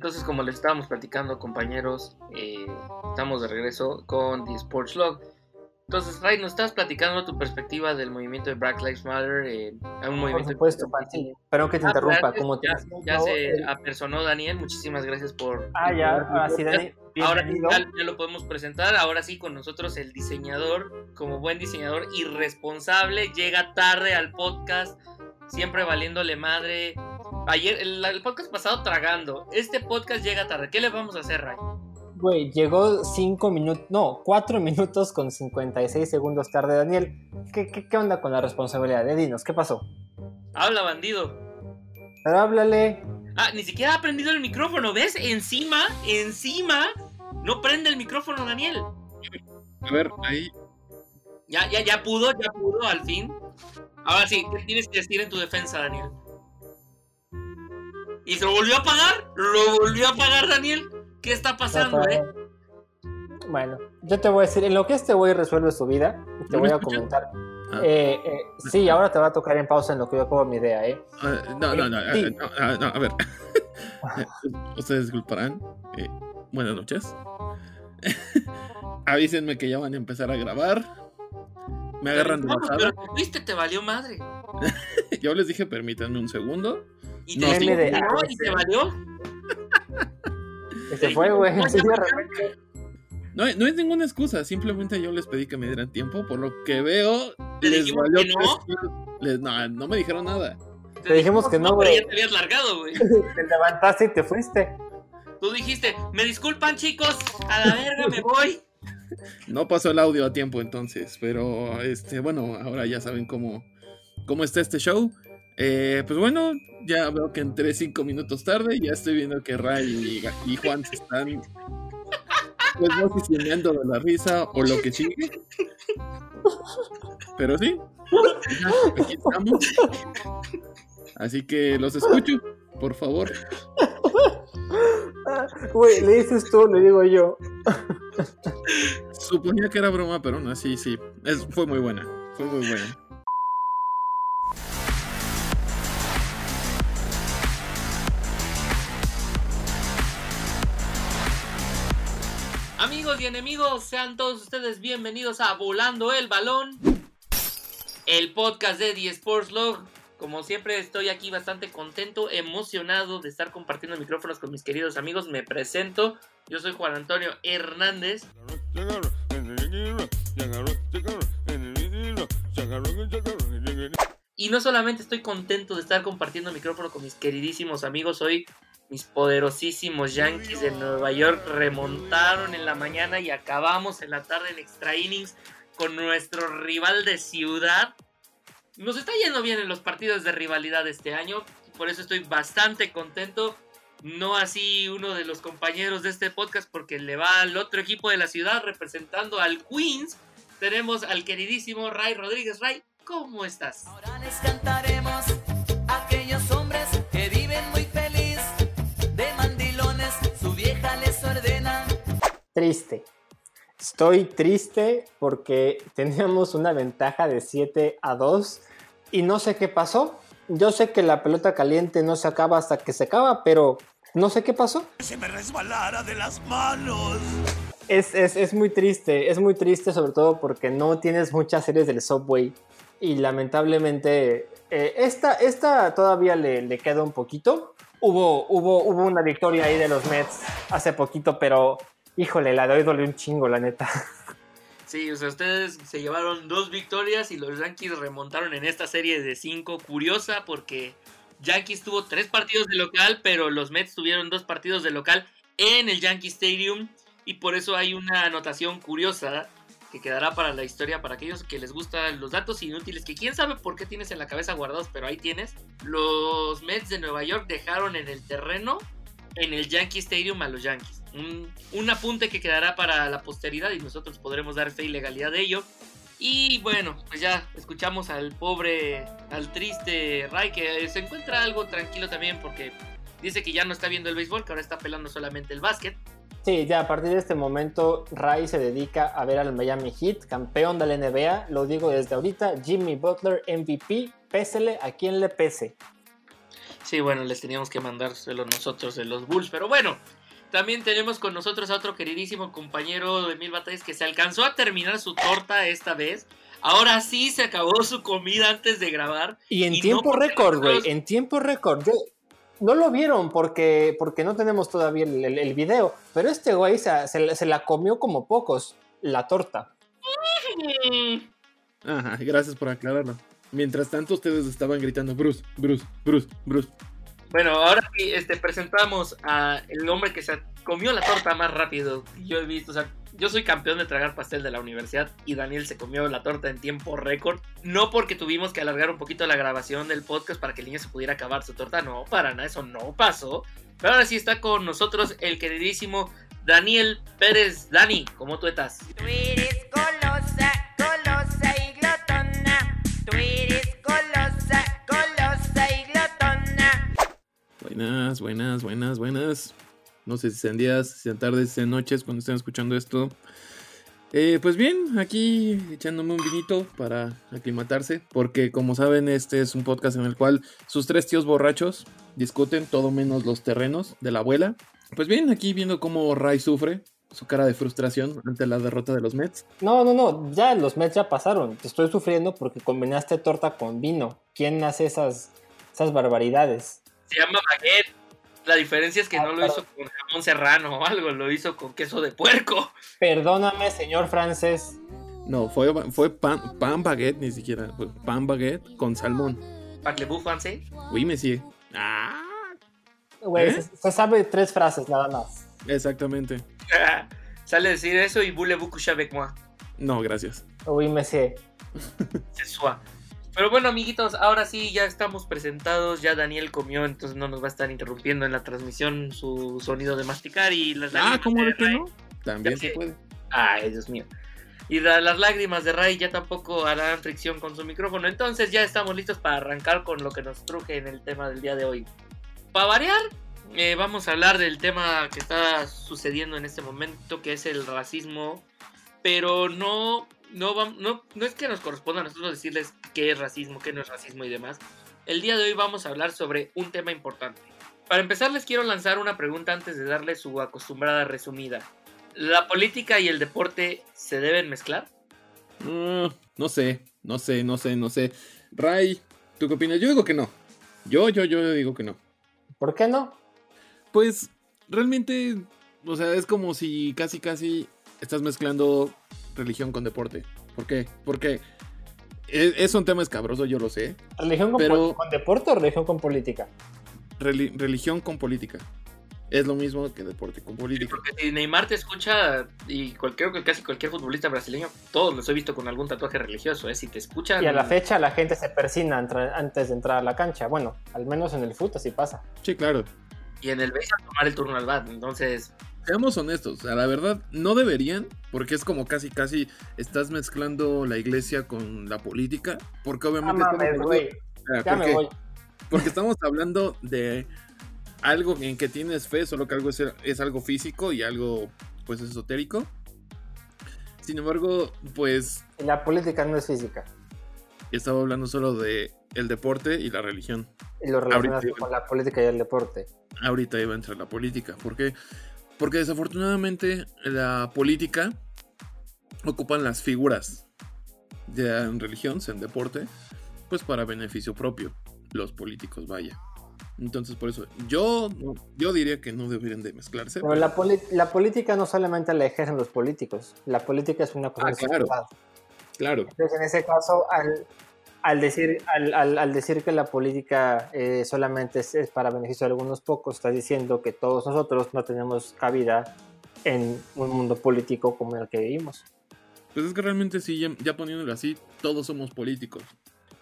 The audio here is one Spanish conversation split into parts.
Entonces, como les estábamos platicando, compañeros, eh, estamos de regreso con The Sports Log. Entonces, Ray, nos estás platicando tu perspectiva del movimiento de Black Lives Matter. Eh, un movimiento Por supuesto, sí. Pero que te Ah, interrumpa. Como ya, ya no, se eh, apersonó Daniel. Muchísimas gracias por. Ah, ya, así Dani. Ahora bienvenido. ya, ya lo podemos presentar. Ahora sí, con nosotros el diseñador, como buen diseñador irresponsable, llega tarde al podcast, siempre valiéndole madre. Ayer, el, el podcast pasado tragando. Este podcast llega tarde. ¿Qué le vamos a hacer, Ray? Güey, llegó 5 minutos, no, 4 minutos con 56 segundos tarde, Daniel. ¿Qué, qué, qué onda con la responsabilidad? Eh, dinos, ¿qué pasó? Habla, bandido. Pero háblale. Ah, ni siquiera ha prendido el micrófono, ¿ves? Encima, encima, no prende el micrófono, Daniel. A ver, ahí. Ya, ya, ya pudo, ya pudo, al fin. Ahora sí, ¿qué tienes que decir en tu defensa, Daniel? ¿Y se lo volvió a pagar? ¿Lo volvió a pagar, Daniel? ¿Qué está pasando, eh? Bueno, yo te voy a decir, en lo que este güey resuelve su vida, te ¿No voy a comentar. Ah. Eh, eh, sí, ahora te va a tocar en pausa en lo que yo acabo mi idea, ¿eh? Ah, no, no, no, ah, Sí. no, no, a ver. Ustedes disculparán. eh, buenas noches. Avísenme que ya van a empezar a grabar. Me agarran de bajada. pero te fuiste, te valió madre. Yo les dije, permítanme un segundo. Y No, te, de- y te valió. Se fue, güey. No. No, no es ninguna excusa, simplemente yo les pedí que me dieran tiempo. Por lo que veo, Te les dijimos valió que no. Les- no, no me dijeron nada. Te dijimos que no, güey. ya te habías largado, güey. Te levantaste y te fuiste. Tú dijiste, me disculpan, chicos, a la verga me voy. No pasó el audio a tiempo entonces, pero este, bueno, ahora ya saben cómo, cómo está este show. Eh, pues bueno, ya veo que entré cinco minutos tarde, ya estoy viendo que Ray y, y Juan se están pues no sé si meando de la risa o lo que sigue. Pero sí, ya, aquí estamos. Así que los escucho, por favor. Güey, le dices tú, le digo yo. Suponía que era broma, pero no, sí, sí. Es, fue muy buena. Fue muy buena. Amigos y enemigos, sean todos ustedes bienvenidos a Volando el Balón, el podcast de The Sports Log. Como siempre estoy aquí bastante contento, emocionado de estar compartiendo micrófonos con mis queridos amigos. Me presento, yo soy Juan Antonio Hernández y no solamente estoy contento de estar compartiendo micrófono con mis queridísimos amigos, hoy mis poderosísimos Yankees de Nueva York remontaron en la mañana y acabamos en la tarde en extra innings con nuestro rival de ciudad. Nos está yendo bien en los partidos de rivalidad este año, por eso estoy bastante contento. No así uno de los compañeros de este podcast porque le va al otro equipo de la ciudad representando al Queens. Tenemos al queridísimo Ray Rodríguez. Ray, ¿cómo estás? Ahora les cantaremos Triste. Estoy triste porque teníamos una ventaja de 7 a 2 y no sé qué pasó. Yo sé que la pelota caliente no se acaba hasta que se acaba, pero no sé qué pasó. se me resbalara de las manos. Es, es, es muy triste, es muy triste sobre todo porque no tienes muchas series del Subway y lamentablemente eh, esta, esta todavía le, le queda un poquito. Hubo, hubo, hubo una victoria ahí de los Mets hace poquito, pero híjole, la de hoy un chingo, la neta. Sí, o sea, ustedes se llevaron dos victorias y los Yankees remontaron en esta serie de cinco. Curiosa porque Yankees tuvo tres partidos de local, pero los Mets tuvieron dos partidos de local en el Yankee Stadium. Y por eso hay una anotación curiosa que quedará para la historia para aquellos que les gustan los datos inútiles que quién sabe por qué tienes en la cabeza guardados, pero ahí tienes. Los Mets de Nueva York dejaron en el terreno en el Yankee Stadium a los Yankees. Un, un apunte que quedará para la posteridad y nosotros podremos dar fe y legalidad de ello. Y bueno, pues ya escuchamos al pobre, al triste Ray que se encuentra algo tranquilo también porque dice que ya no está viendo el béisbol, que ahora está pelando solamente el básquet. Sí, ya a partir de este momento Ray se dedica a ver al Miami Heat, campeón de la NBA, lo digo desde ahorita, Jimmy Butler MVP, pésele a quien le pese. Sí, bueno, les teníamos que mandárselo nosotros de los Bulls, pero bueno. También tenemos con nosotros a otro queridísimo compañero de Mil Batallas que se alcanzó a terminar su torta esta vez. Ahora sí se acabó su comida antes de grabar. Y en Y tiempo récord, güey. nosotros- En tiempo récord. Yo- no lo vieron porque, porque no tenemos todavía el, el- el video. Pero este güey se, se- se la comió como pocos, la torta. Ajá, gracias por aclararlo. Mientras tanto, ustedes estaban gritando Bruce, Bruce, Bruce, Bruce. Bueno, ahora sí, este, presentamos a el hombre que se comió la torta más rápido que yo he visto. O sea, yo soy campeón de tragar pastel de la universidad y Daniel se comió la torta en tiempo récord. No porque tuvimos que alargar un poquito la grabación del podcast para que el niño se pudiera acabar su torta. No, para nada, eso no pasó. Pero ahora sí está con nosotros el queridísimo Daniel Pérez. Dani, ¿cómo tú estás? Tú eres Buenas, buenas, buenas, buenas. No sé si sean días, si sean tardes, si sean noches cuando estén escuchando esto. Eh, pues bien, aquí echándome un vinito para aclimatarse, porque como saben, este es un podcast en el cual sus tres tíos borrachos discuten todo menos los terrenos de la abuela. Pues bien, aquí viendo cómo Ray sufre, su cara de frustración ante la derrota de los Mets. No, no, no. Ya los Mets ya pasaron. Te estoy sufriendo porque combinaste torta con vino. ¿Quién hace esas, esas barbaridades? Se llama baguette. La diferencia es que Ah, no lo hizo con jamón serrano o algo, lo hizo con queso de puerco. Perdóname, señor francés. No, fue, fue pan, pan baguette, ni siquiera, fue pan baguette con salmón. Parlez-vous français? Oui, monsieur. Ah, Güey, ¿Eh? se, se sabe tres frases nada más. exactamente. Sale a decir eso y voulez-vous coucher avec moi? No, gracias. Me sé. C'est soi. Pero bueno, amiguitos, ahora sí ya estamos presentados. Ya Daniel comió, entonces no nos va a estar interrumpiendo en la transmisión su sonido de masticar y las Ah, lágrimas ¿cómo de que no? También se puede. Ay, Dios mío. Y la- las lágrimas de Ray ya tampoco harán fricción con su micrófono. Entonces ya estamos listos para arrancar con lo que nos truje en el tema del día de hoy. Para variar, eh, vamos a hablar del tema que está sucediendo en este momento, que es el racismo. Pero no, no, no, no es que nos corresponda a nosotros decirles qué es racismo, qué no es racismo y demás. El día de hoy vamos a hablar sobre un tema importante. Para empezar les quiero lanzar una pregunta antes de darle su acostumbrada resumida. ¿La política y el deporte se deben mezclar? Mm, no sé, no sé, no sé, no sé. Ray, ¿tú qué opinas? Yo digo que no. Yo, yo, yo digo que no. ¿Por qué no? Pues realmente, o sea, es como si casi, casi estás mezclando religión con deporte. ¿Por qué? Porque es, es un tema escabroso, yo lo sé. ¿Religión con, Pero- pol- con deporte o religión con política? Reli- religión con política. Es lo mismo que deporte con política. Porque si Neymar te escucha, y cual- creo que casi cualquier futbolista brasileño, todos los he visto con algún tatuaje religioso, ¿eh? Si te escuchan... Y a la fecha la gente se persina antes de entrar a la cancha. Bueno, al menos en el fútbol así pasa. Sí, claro. Y en el base a tomar el turno al bat. Entonces, Seamos honestos, a la verdad no deberían, porque es como casi casi estás mezclando la iglesia con la política, porque Ah, obviamente estamos mames, hablando-. Ah, Ya ¿por me voy. Porque estamos hablando de algo en que tienes fe, solo que algo es, es algo físico y algo pues esotérico. Sin embargo, pues La política no es física. estaba hablando solo de el deporte y la religión. Y lo relacionas Ahorita- con la política y el deporte. Ahorita iba a entrar la política. ¿Por qué? Porque desafortunadamente la política ocupan las figuras, ya en religión, sea en deporte, pues para beneficio propio. Los políticos, vaya. Entonces, por eso, yo, yo diría que no deberían de mezclarse. Pero la, poli- la política no solamente la ejercen los políticos. La política es una cosa Ah, claro. Claro, Entonces, en ese caso, al, al decir, al, al- al decir que la política eh, solamente es, es para beneficio de algunos pocos, estás diciendo que todos nosotros no tenemos cabida en un mundo político como el que vivimos. pues es que realmente sí, ya, ya poniéndolo así, todos somos políticos.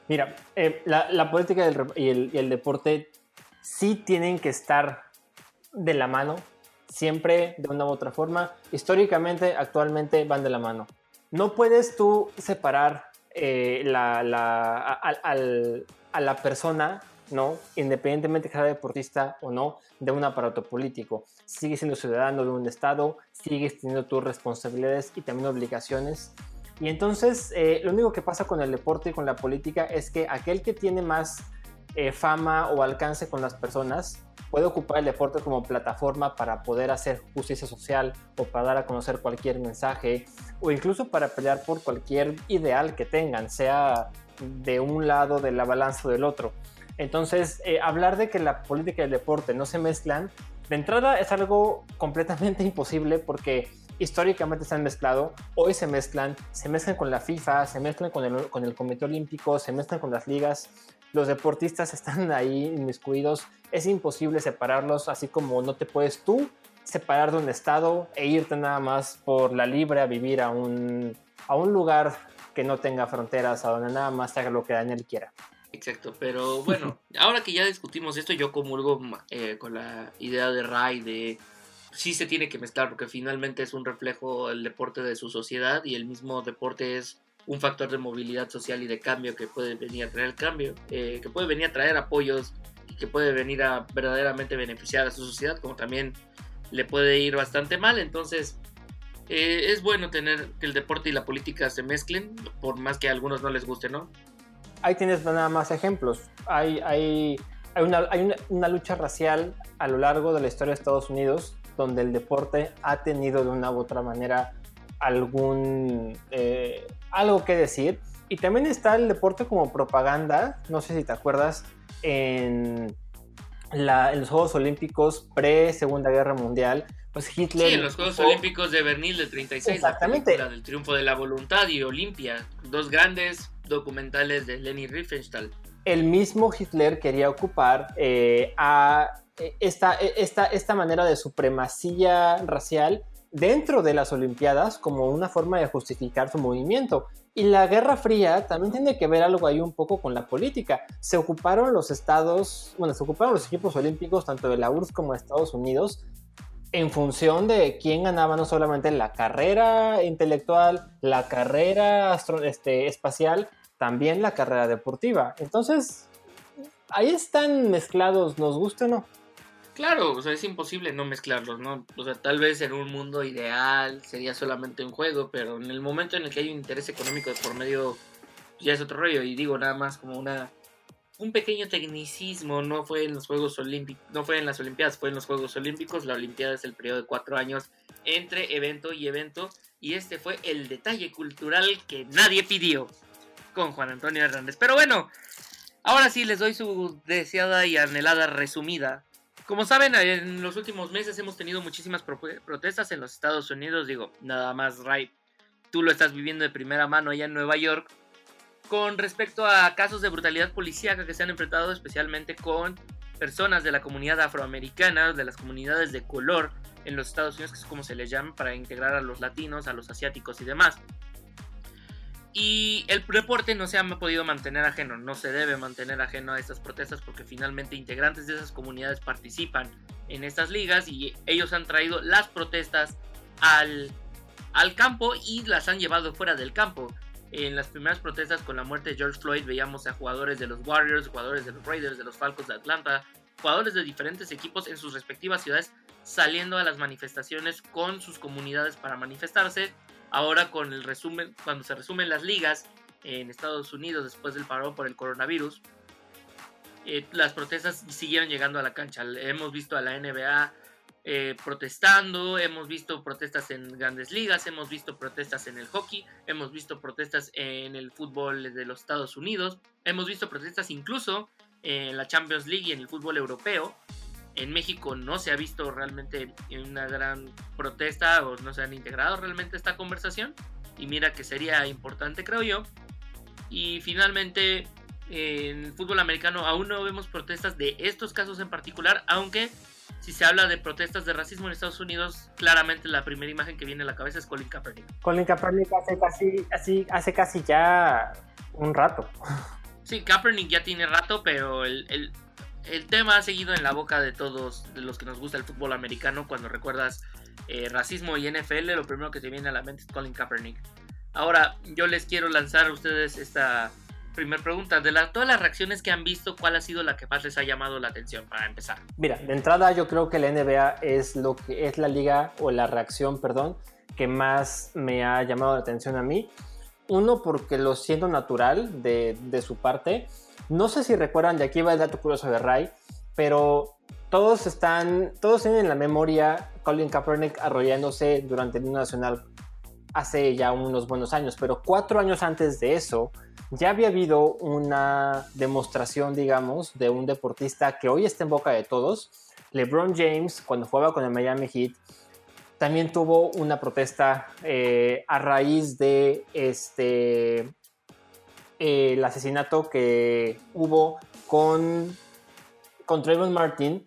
Mira, eh, la, la política y el, re- y, el, y el deporte sí tienen que estar de la mano, siempre de una u otra forma. Históricamente, actualmente van de la mano. No puedes tú separar eh, la, la- a, a- la persona, ¿no? independientemente que sea deportista o no, de un aparato político. Sigues siendo ciudadano de un estado, sigues teniendo tus responsabilidades y también obligaciones. Y entonces, eh, lo único que pasa con el deporte y con la política es que aquel que tiene más eh, fama o alcance con las personas, puede ocupar el deporte como plataforma para poder hacer justicia social o para dar a conocer cualquier mensaje o incluso para pelear por cualquier ideal que tengan, sea de un lado de la balanza o del otro. Entonces, eh, hablar de que la política y el deporte no se mezclan, de entrada es algo completamente imposible porque históricamente se han mezclado, hoy se mezclan, se mezclan con la FIFA, se mezclan con el, con el Comité Olímpico, se mezclan con las ligas, los deportistas están ahí inmiscuidos, es imposible separarlos, así como no te puedes tú separar de un estado e irte nada más por la libre a vivir a un, a un lugar que no tenga fronteras, a donde nada más haga lo que Daniel quiera. Exacto, pero bueno, ahora que ya discutimos esto, yo comulgo eh, con la idea de Ray de sí se tiene que mezclar porque finalmente es un reflejo el deporte de su sociedad y el mismo deporte es un factor de movilidad social y de cambio que puede venir a traer cambio, eh, que puede venir a traer apoyos que puede venir a verdaderamente beneficiar a su sociedad, como también le puede ir bastante mal. Entonces, eh, es bueno tener que el deporte y la política se mezclen, por más que a algunos no les guste, ¿no? Ahí tienes nada más ejemplos. Hay, hay, hay, una, hay una lucha racial a lo largo de la historia de Estados Unidos donde el deporte ha tenido de una u otra manera algún eh, algo que decir. Y también está el deporte como propaganda, no sé si te acuerdas, en, la, en los Juegos Olímpicos pre-Segunda Guerra Mundial, pues Hitler... Sí, en los Juegos Olímpicos de Berlín del 36, Exactamente. la del triunfo de la voluntad y Olimpia, dos grandes documentales de Leni Riefenstahl. El mismo Hitler quería ocupar eh, a esta, esta, esta manera de supremacía racial dentro de las Olimpiadas como una forma de justificar su movimiento. Y la Guerra Fría también tiene que ver algo ahí un poco con la política. Se ocuparon los estados, bueno, se ocuparon los equipos olímpicos tanto de la URSS como de Estados Unidos en función de quién ganaba no solamente la carrera intelectual, la carrera este, espacial, también la carrera deportiva. Entonces, ahí están mezclados, nos gusta o no. Claro, o sea, es imposible no mezclarlos, ¿no? O sea, tal vez en un mundo ideal sería solamente un juego, pero en el momento en el que hay un interés económico de por medio, ya es otro rollo. Y digo nada más como una un pequeño tecnicismo, no fue en los Juegos Olímpicos, no fue en las Olimpiadas, fue en los Juegos Olímpicos. La Olimpiada es el periodo de cuatro años entre evento y evento. Y este fue el detalle cultural que nadie pidió con Juan Antonio Hernández. Pero bueno, ahora sí les doy su deseada y anhelada resumida como saben, en los últimos meses hemos tenido muchísimas pro protestas en los Estados Unidos. Digo, nada más, Ray, tú lo estás viviendo de primera mano allá en Nueva York. Con respecto a casos de brutalidad policíaca que se han enfrentado especialmente con personas de la comunidad afroamericana, de las comunidades de color en los Estados Unidos, que es como se les llama, para integrar a los latinos, a los asiáticos y demás. Y el reporte no se ha podido mantener ajeno, no se debe mantener ajeno a estas protestas porque finalmente integrantes de esas comunidades participan en estas ligas y ellos han traído las protestas al, al campo y las han llevado fuera del campo. En las primeras protestas con la muerte de George Floyd veíamos a jugadores de los Warriors, jugadores de los Raiders, de los Falcons de Atlanta, jugadores de diferentes equipos en sus respectivas ciudades saliendo a las manifestaciones con sus comunidades para manifestarse Ahora con el resumen, cuando se resumen las ligas en Estados Unidos después del parón por el coronavirus, eh, las protestas siguieron llegando a la cancha. Hemos visto a la NBA eh, protestando, hemos visto protestas en grandes ligas, hemos visto protestas en el hockey, hemos visto protestas en el fútbol de los Estados Unidos, hemos visto protestas incluso en la Champions League y en el fútbol europeo en México no se ha visto realmente una gran protesta o no se han integrado realmente esta conversación. Y mira que sería importante, creo yo. Y finalmente, en el fútbol americano aún no vemos protestas de estos casos en particular, aunque si se habla de protestas de racismo en Estados Unidos, claramente la primera imagen que viene a la cabeza es Colin Kaepernick. Colin Kaepernick hace casi, así, hace casi ya un rato. Sí, Kaepernick ya tiene rato, pero el, el el tema ha seguido en la boca de todos los que nos gusta el fútbol americano. Cuando recuerdas eh, racismo y NFL, lo primero que te viene a la mente es Colin Kaepernick. Ahora, yo les quiero lanzar a ustedes esta primera pregunta. De la, todas las reacciones que han visto, ¿cuál ha sido la que más les ha llamado la atención para empezar? Mira, de entrada yo creo que la NBA es lo que es la liga o la reacción, perdón, que más me ha llamado la atención a mí. Uno, porque lo siento natural de, de su parte No sé si recuerdan, de aquí va el dato curioso de Ray, pero todos están, todos tienen en la memoria Colin Kaepernick arrollándose durante el himno nacional hace ya unos buenos años, pero cuatro años antes de eso ya había habido una demostración, digamos, de un deportista que hoy está en boca de todos. LeBron James, cuando jugaba con el Miami Heat, también tuvo una protesta eh, a raíz de este eh, el asesinato que hubo con, con Trayvon Martin,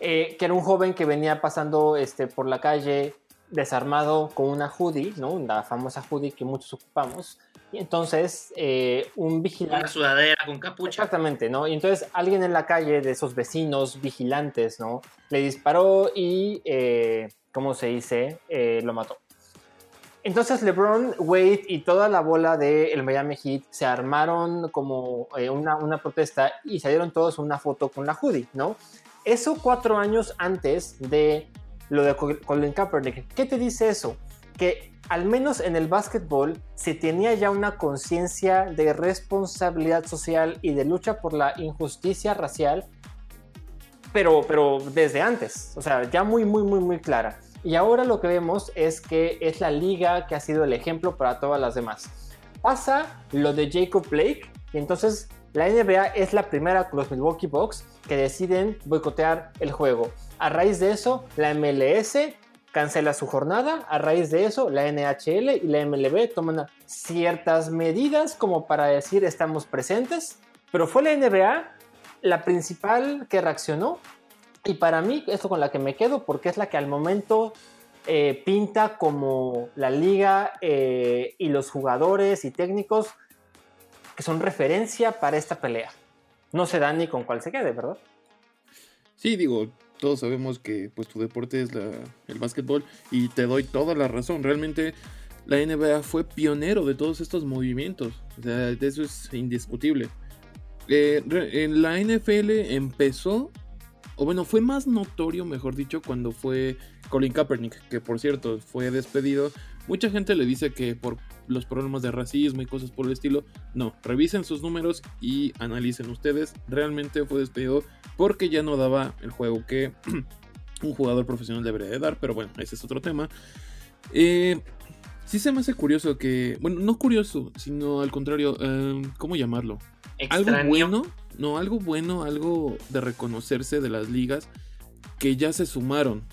eh, que era un joven que venía pasando este, por la calle desarmado con una hoodie, ¿no? La famosa hoodie que muchos ocupamos. Y entonces, eh, un vigilante... Una sudadera con capucha. Exactamente, ¿no? Y entonces alguien en la calle de esos vecinos vigilantes, ¿no? Le disparó y, eh, ¿cómo se dice? Eh, lo mató. Entonces LeBron, Wade y toda la bola del Miami Heat se armaron como eh, una, una protesta y salieron todos una foto con la hoodie, ¿no? Eso cuatro años antes de lo de Col- Colin Kaepernick. ¿Qué te dice eso? Que al menos en el básquetbol se tenía ya una conciencia de responsabilidad social y de lucha por la injusticia racial, pero, pero desde antes, o sea, ya muy, muy, muy, muy clara. Y ahora lo que vemos es que es la liga que ha sido el ejemplo para todas las demás. Pasa lo de Jacob Blake y entonces la NBA es la primera con los Milwaukee Bucks que deciden boicotear el juego. A raíz de eso, la MLS cancela su jornada. A raíz de eso, la NHL y la MLB toman ciertas medidas como para decir estamos presentes. Pero fue la NBA la principal que reaccionó. Y para mí, esto con la que me quedo, porque es la que al momento eh, pinta como la liga eh, y los jugadores y técnicos que son referencia para esta pelea. No sé, Dani, con cuál se quede, ¿verdad? Sí, digo, todos sabemos que pues tu deporte es la- el básquetbol y te doy toda la razón. Realmente la NBA fue pionero de todos estos movimientos. O sea, de eso es indiscutible. Eh, en la NFL empezó, o bueno, fue más notorio, mejor dicho, cuando fue Colin Kaepernick, que por cierto fue despedido. Mucha gente le dice que por los problemas de racismo y cosas por el estilo. No, revisen sus números y analicen ustedes. Realmente fue despedido porque ya no daba el juego que un jugador profesional debería de dar, pero bueno, ese es otro tema. Eh, sí se me hace curioso que, bueno, no curioso, sino al contrario, eh, ¿cómo llamarlo? Algo bueno, no, algo bueno, algo de reconocerse de las ligas que ya se sumaron.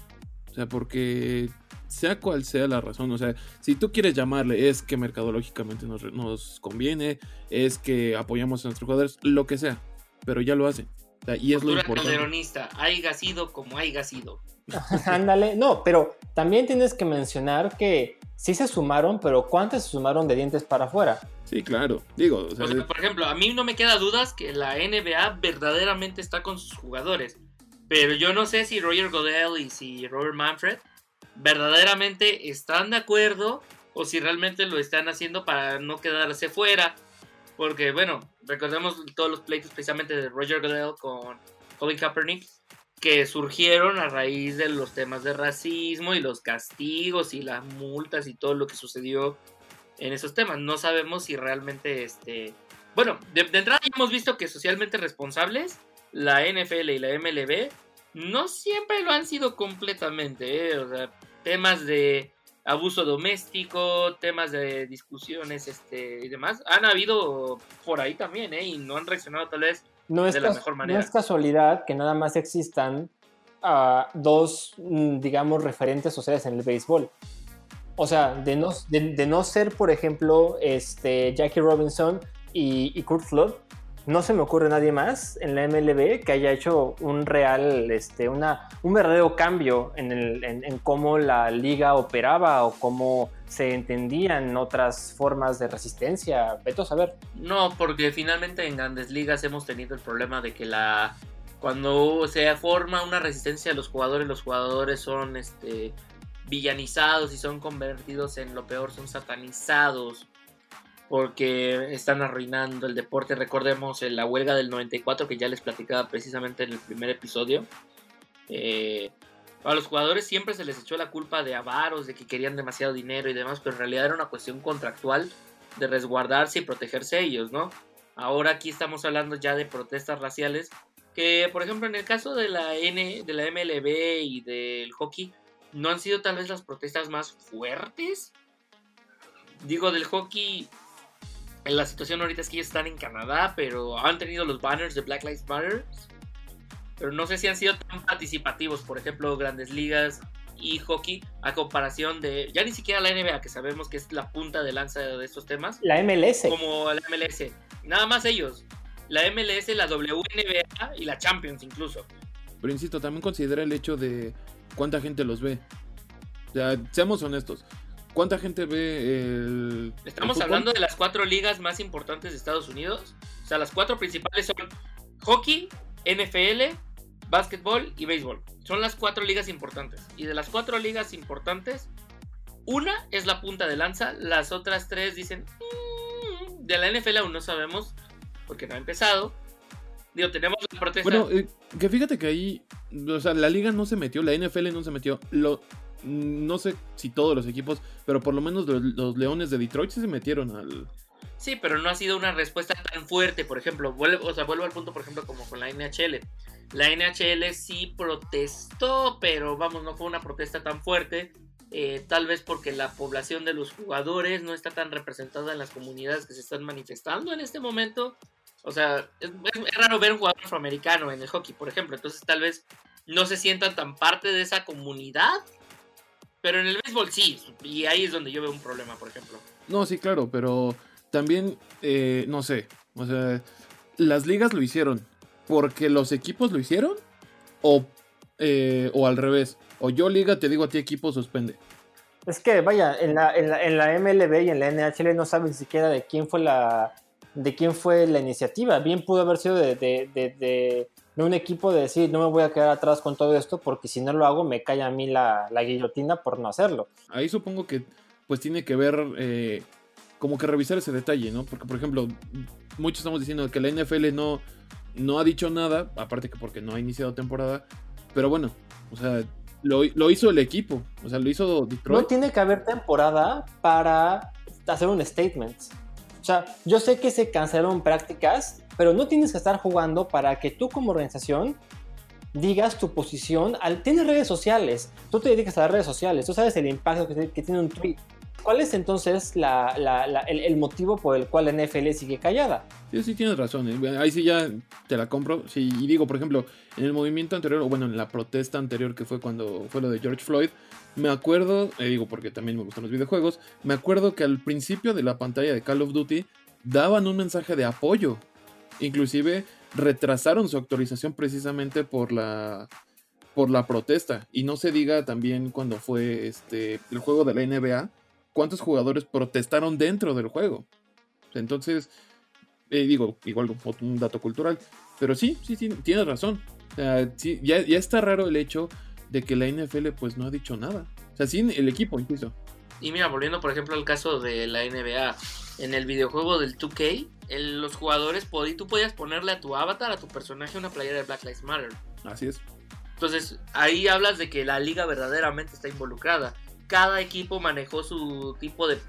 O sea, porque sea cual sea la razón, o sea, si tú quieres llamarle es que mercadológicamente nos, nos conviene, es que apoyamos a nuestros jugadores, lo que sea, pero ya lo hacen. O sea, y es lo importante. calderonista, haiga sido como sido. Ándale, no, pero también tienes que mencionar que sí se sumaron, pero ¿cuántas se sumaron de dientes para afuera? Sí, claro. Digo, o sea, O sea, por ejemplo, a mí no me queda dudas que la NBA verdaderamente está con sus jugadores. Pero yo no sé si Roger Godell y si Robert Manfred verdaderamente están de acuerdo o si realmente lo están haciendo para no quedarse fuera. Porque, bueno, recordemos todos los pleitos precisamente de Roger Goodell con Colin Kaepernick que surgieron a raíz de los temas de racismo y los castigos y las multas y todo lo que sucedió en esos temas. No sabemos si realmente este. Bueno, de, de entrada hemos visto que socialmente responsables, la NFL y la MLB, no siempre lo han sido completamente. ¿eh? O sea, temas de abuso doméstico, temas de discusiones este, y demás, han habido por ahí también, ¿eh? Y no han reaccionado tal vez No es, De la mejor no manera. es casualidad que nada más existan ah, dos, mm, digamos, referentes sociales en el béisbol. O sea, de no, de, de no ser, por ejemplo, este, Jackie Robinson y, y Kurt Flood, no se me ocurre nadie más en la MLB que haya hecho un real, este, una, un verdadero cambio en, el- en- cómo la liga operaba o cómo se entendían otras formas de resistencia. Veto a saber. No, porque finalmente en grandes ligas hemos tenido el problema de que la cuando se forma una resistencia a los jugadores, los jugadores son este villanizados y son convertidos en lo peor, son satanizados porque están arruinando el deporte. Recordemos en la huelga del 94 que ya les platicaba precisamente en el primer episodio. Eh, a los jugadores siempre se les echó la culpa de avaros, de que querían demasiado dinero y demás, pero en realidad era una cuestión contractual de resguardarse y protegerse ellos, ¿no? Ahora aquí estamos hablando ya de protestas raciales que, por ejemplo, en el caso de la N, de la MLB y del hockey, no han sido tal vez las protestas más fuertes. Digo, del hockey, la situación ahorita es que ellos están en Canadá, pero han tenido los banners de Black Lives Matter. Pero no sé si han sido tan participativos, por ejemplo, grandes ligas y hockey, a comparación de ya ni siquiera la NBA, que sabemos que es la punta de lanza de estos temas, La MLS. como la MLS. Nada más ellos. La MLS, la WNBA y la Champions incluso. Pero insisto, también considera el hecho de cuánta gente los ve. O sea, seamos honestos. ¿Cuánta gente ve el. Estamos el hablando de las cuatro ligas más importantes de Estados Unidos. O sea, las cuatro principales son hockey, NFL, básquetbol y béisbol. Son las cuatro ligas importantes. Y de las cuatro ligas importantes, una es la punta de lanza. Las otras tres dicen... "Mm". de la NFL aún no sabemos porque no ha empezado. Digo, tenemos la protesta. Bueno, eh, que fíjate que ahí. O sea, la liga no se metió, la NFL no se metió. Lo, no sé si todos los equipos, pero por lo menos los, Leones de Detroit se metieron al. Sí, pero no ha sido una respuesta tan fuerte. Por ejemplo, vuelvo, o sea, vuelvo al punto, por ejemplo, como con la NHL. La NHL sí protestó, pero vamos, no fue una protesta tan fuerte. eh, tal vez porque la población de los jugadores no está tan representada en las comunidades que se están manifestando en este momento. O sea, es raro ver un jugador afroamericano en el hockey, por ejemplo. Entonces, tal vez no se sientan tan parte de esa comunidad. Pero en el béisbol sí, y ahí es donde yo veo un problema, por ejemplo. No, sí, claro, pero también, eh, no sé. O sea, las ligas lo hicieron porque los equipos lo hicieron o, eh, o al revés. O yo liga te digo a ti equipo suspende. Es que vaya, en la, en, la, en la MLB y en la NHL no saben siquiera de quién fue la de quién fue la iniciativa. Bien pudo haber sido de, de, de, de- de un equipo de decir no me voy a quedar atrás con todo esto porque si no lo hago me cae a mí la, la guillotina por no hacerlo. Ahí supongo que pues tiene que ver eh, como que revisar ese detalle, ¿no? Porque por ejemplo, muchos estamos diciendo que la NFL no, no ha dicho nada, aparte que porque no ha iniciado temporada, pero bueno, o sea, lo, lo hizo el equipo, o sea, lo hizo Detroit. No tiene que haber temporada para hacer un statement. O sea, yo sé que se cancelaron prácticas, pero no tienes que estar jugando para que tú como organización digas tu posición. Al, tienes redes sociales, tú te dedicas a las redes sociales, tú sabes el impacto que, que tiene un tweet. ¿Cuál es entonces la- la- la- el, el motivo por el cual la NFL sigue callada? Sí, sí tienes razón. eh. Ahí sí ya te la compro. Sí, y digo, por ejemplo, en el movimiento anterior, o bueno, en la protesta anterior que fue cuando fue lo de George Floyd, me acuerdo, eh, digo porque también me gustan los videojuegos, me acuerdo que al principio de la pantalla de Call of Duty daban un mensaje de apoyo. Inclusive retrasaron su actualización precisamente por la por la protesta. Y no se diga también cuando fue este el juego de la NBA, cuántos jugadores protestaron dentro del juego. Entonces, eh, digo, igual un dato cultural. Pero sí, sí, sí, tienes razón. Sí, ya, ya está raro el hecho de que la NFL pues no ha dicho nada. O sea, sí, el equipo incluso. Y mira, volviendo por ejemplo al caso de la NBA, en el videojuego del 2K, el- los jugadores, pod- tú podías ponerle a tu avatar, a tu personaje, una playera de Black Lives Matter. Así es. Entonces, ahí hablas de que la liga verdaderamente está involucrada. Cada equipo manejó su tipo de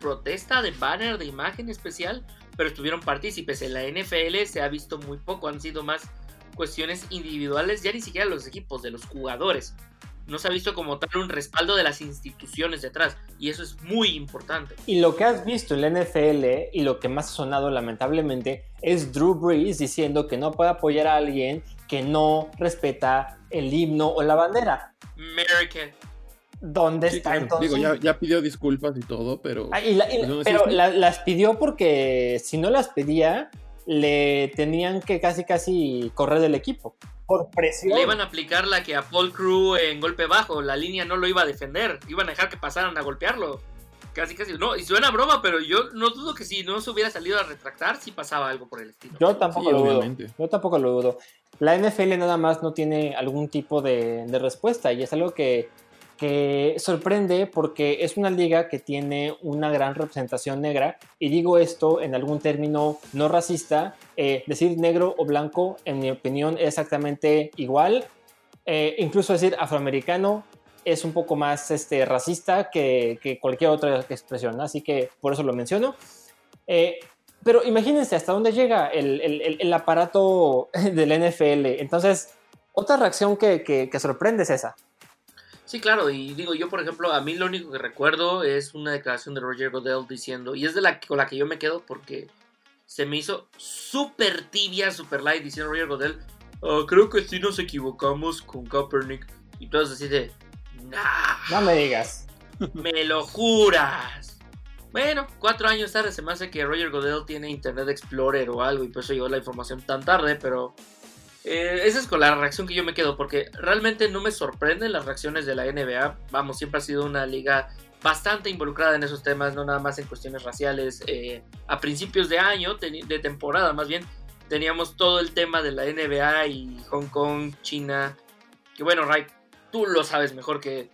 protesta, de banner, de imagen especial, pero estuvieron partícipes. En la NFL se ha visto muy poco, han sido más cuestiones individuales, ya ni siquiera los equipos, de los jugadores. No se ha visto como tal un respaldo de las instituciones detrás, y eso es muy importante. Y lo que has visto en la NFL y lo que más ha sonado lamentablemente es Drew Brees diciendo que no puede apoyar a alguien que no respeta el himno o la bandera. American. ¿Dónde Sí, está claro. entonces? Digo, ya, ya pidió disculpas y todo, pero... Ah, y la- y la- no pero la- las pidió porque si no las pedía, le tenían que casi casi correr del equipo. Por presión. Le iban a aplicar la que a Paul Crew en golpe bajo, la línea no lo iba a defender, iban a dejar que pasaran a golpearlo. Casi, casi. No, y suena broma, pero yo no dudo que si no se hubiera salido a retractar, si pasaba algo por el estilo. Yo tampoco Sí, lo dudo. Yo tampoco lo dudo. La NFL nada más no tiene algún tipo de, de respuesta y es algo que, que sorprende porque es una liga que tiene una gran representación negra y digo esto en algún término no racista. eh, decir negro o blanco, en mi opinión, es exactamente igual. Eh, incluso decir afroamericano es un poco más este, racista que, cualquier otra expresión, así que por eso lo menciono. Eh, pero imagínense hasta dónde llega el, el- el- aparato del NFL. Entonces, otra reacción que sorprende es esa. Sí, claro, y digo, yo por ejemplo, a mí lo único que recuerdo es una declaración de Roger Goodell diciendo, y es de la con la que yo me quedo porque se me hizo súper tibia, súper light, diciendo Roger Goodell, "Ah, creo que sí nos equivocamos con Kaepernick, y todos así de, nah, No me digas. me lo juras. Bueno, cuatro años tarde se me hace que Roger Goodell tiene Internet Explorer o algo y por eso llegó la información tan tarde, pero eh, esa es con la reacción que yo me quedo, porque realmente no me sorprenden las reacciones de la NBA. Vamos, siempre ha sido una liga bastante involucrada en esos temas, no nada más en cuestiones raciales. Eh, a principios de año, de temporada más bien, teníamos todo el tema de la NBA y Hong Kong, China. Que bueno, Ray, tú lo sabes mejor que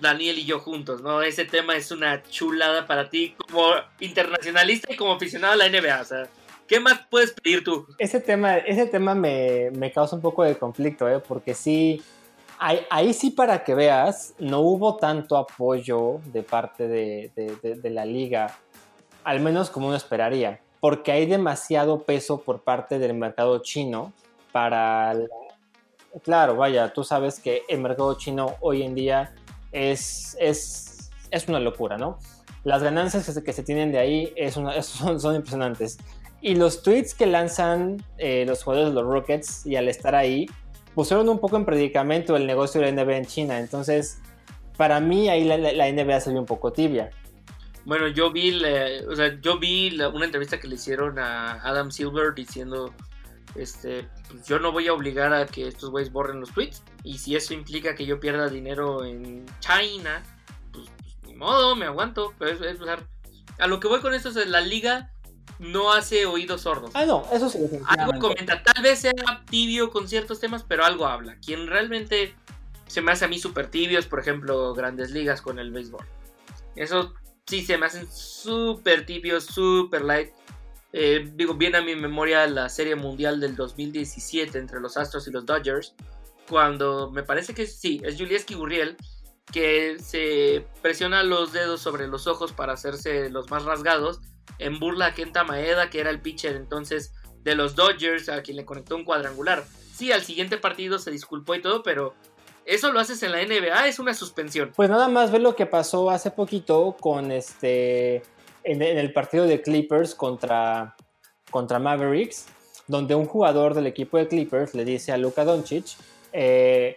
Daniel y yo juntos, ¿no? Ese tema es una chulada para ti como internacionalista y como aficionado a la NBA. O sea, ¿qué más puedes pedir tú? Ese tema, ese tema me, me causa un poco de conflicto, ¿eh? porque sí, ahí, sí para que veas, no hubo tanto apoyo de parte de, de- la liga, al menos como uno esperaría, porque hay demasiado peso por parte del mercado chino para... la- Claro, vaya, tú sabes que el mercado chino hoy en día es, es, es una locura, ¿no? Las ganancias que se, que se tienen de ahí es- son, son impresionantes. Y los tweets que lanzan eh, los jugadores de los Rockets y al estar ahí, pusieron un poco en predicamento el negocio de la NBA en China. Entonces, para mí ahí la, la- NBA salió un poco tibia. Bueno, yo vi, la- o sea, yo vi la- una entrevista que le hicieron a Adam Silver diciendo, este, pues yo no voy a obligar a que estos güeyes borren los tweets y si eso implica que yo pierda dinero en China, pues, pues, ni modo, me aguanto. Pero es- es- a lo que voy con esto es la liga no hace oídos sordos. Ah, no, eso sí. Algo comenta, tal vez sea tibio con ciertos temas, pero algo habla. Quien realmente se me hace a mí súper tibios, por ejemplo, grandes ligas con el béisbol. Eso sí se me hacen súper tibios, súper light. Eh, digo, viene a mi memoria la serie mundial del 2017 entre los Astros y los Dodgers, cuando me parece que sí, es Julieski Gurriel, que se presiona los dedos sobre los ojos para hacerse los más rasgados, en burla a Kenta Maeda, que era el pitcher entonces de los Dodgers, a quien le conectó un cuadrangular. Sí, al siguiente partido se disculpó y todo, pero eso lo haces en la NBA, es una suspensión. Pues nada más ve lo que pasó hace poquito con este en, en el partido de Clippers contra, contra Mavericks, donde un jugador del equipo de Clippers le dice a Luka Doncic, eh,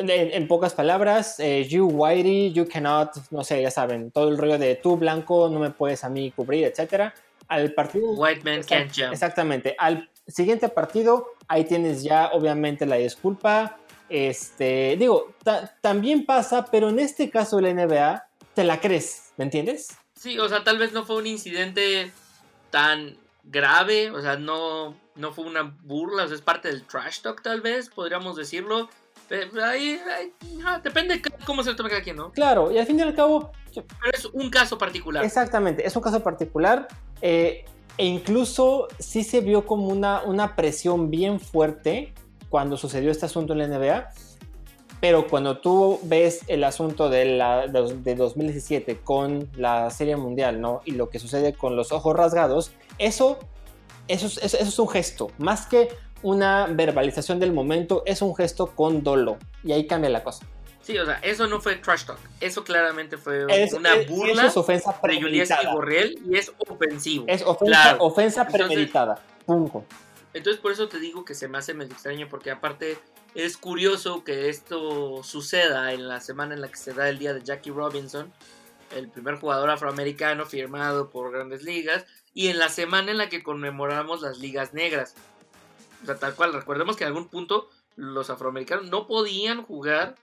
en, en pocas palabras, eh, you whitey, you cannot, no sé, ya saben, todo el rollo de tú blanco, no me puedes a mí cubrir, etcétera. Al partido White man can't jump. Exactamente. Al siguiente partido, ahí tienes ya obviamente la disculpa. Este, digo, ta- también pasa, pero en este caso de la NBA, te la crees, ¿me entiendes? Sí, o sea, tal vez no fue un incidente tan grave, o sea, no, no fue una burla, o sea, es parte del trash talk tal vez, podríamos decirlo. Pero ahí, ahí, ah, depende de cómo se lo tome cada quien, ¿no? Claro, y al fin y al cabo, yo- Pero es un caso particular. exactamente, es un caso particular. eh, e incluso sí se vio como una, una presión bien fuerte cuando sucedió este asunto en la NBA. Pero cuando tú ves el asunto de, la, de, de 2017 con la Serie Mundial, ¿no? Y lo que sucede con los ojos rasgados, eso, eso, es- eso, eso es un gesto. Más que una verbalización del momento, es un gesto con dolo. Y ahí cambia la cosa. Sí, o sea, eso no fue trash talk. Eso claramente fue Es, una es- burla eso es ofensa de premeditada. Gorriel y es ofensivo. Es ofensa, Claro. ofensa premeditada. Punto. Entonces por eso te digo que se me hace medio extraño porque aparte es curioso que esto suceda en la semana en la que se da el día de Jackie Robinson, el primer jugador afroamericano firmado por grandes ligas, y en la semana en la que conmemoramos las ligas negras. O tal cual, recordemos que en algún punto los afroamericanos no podían jugar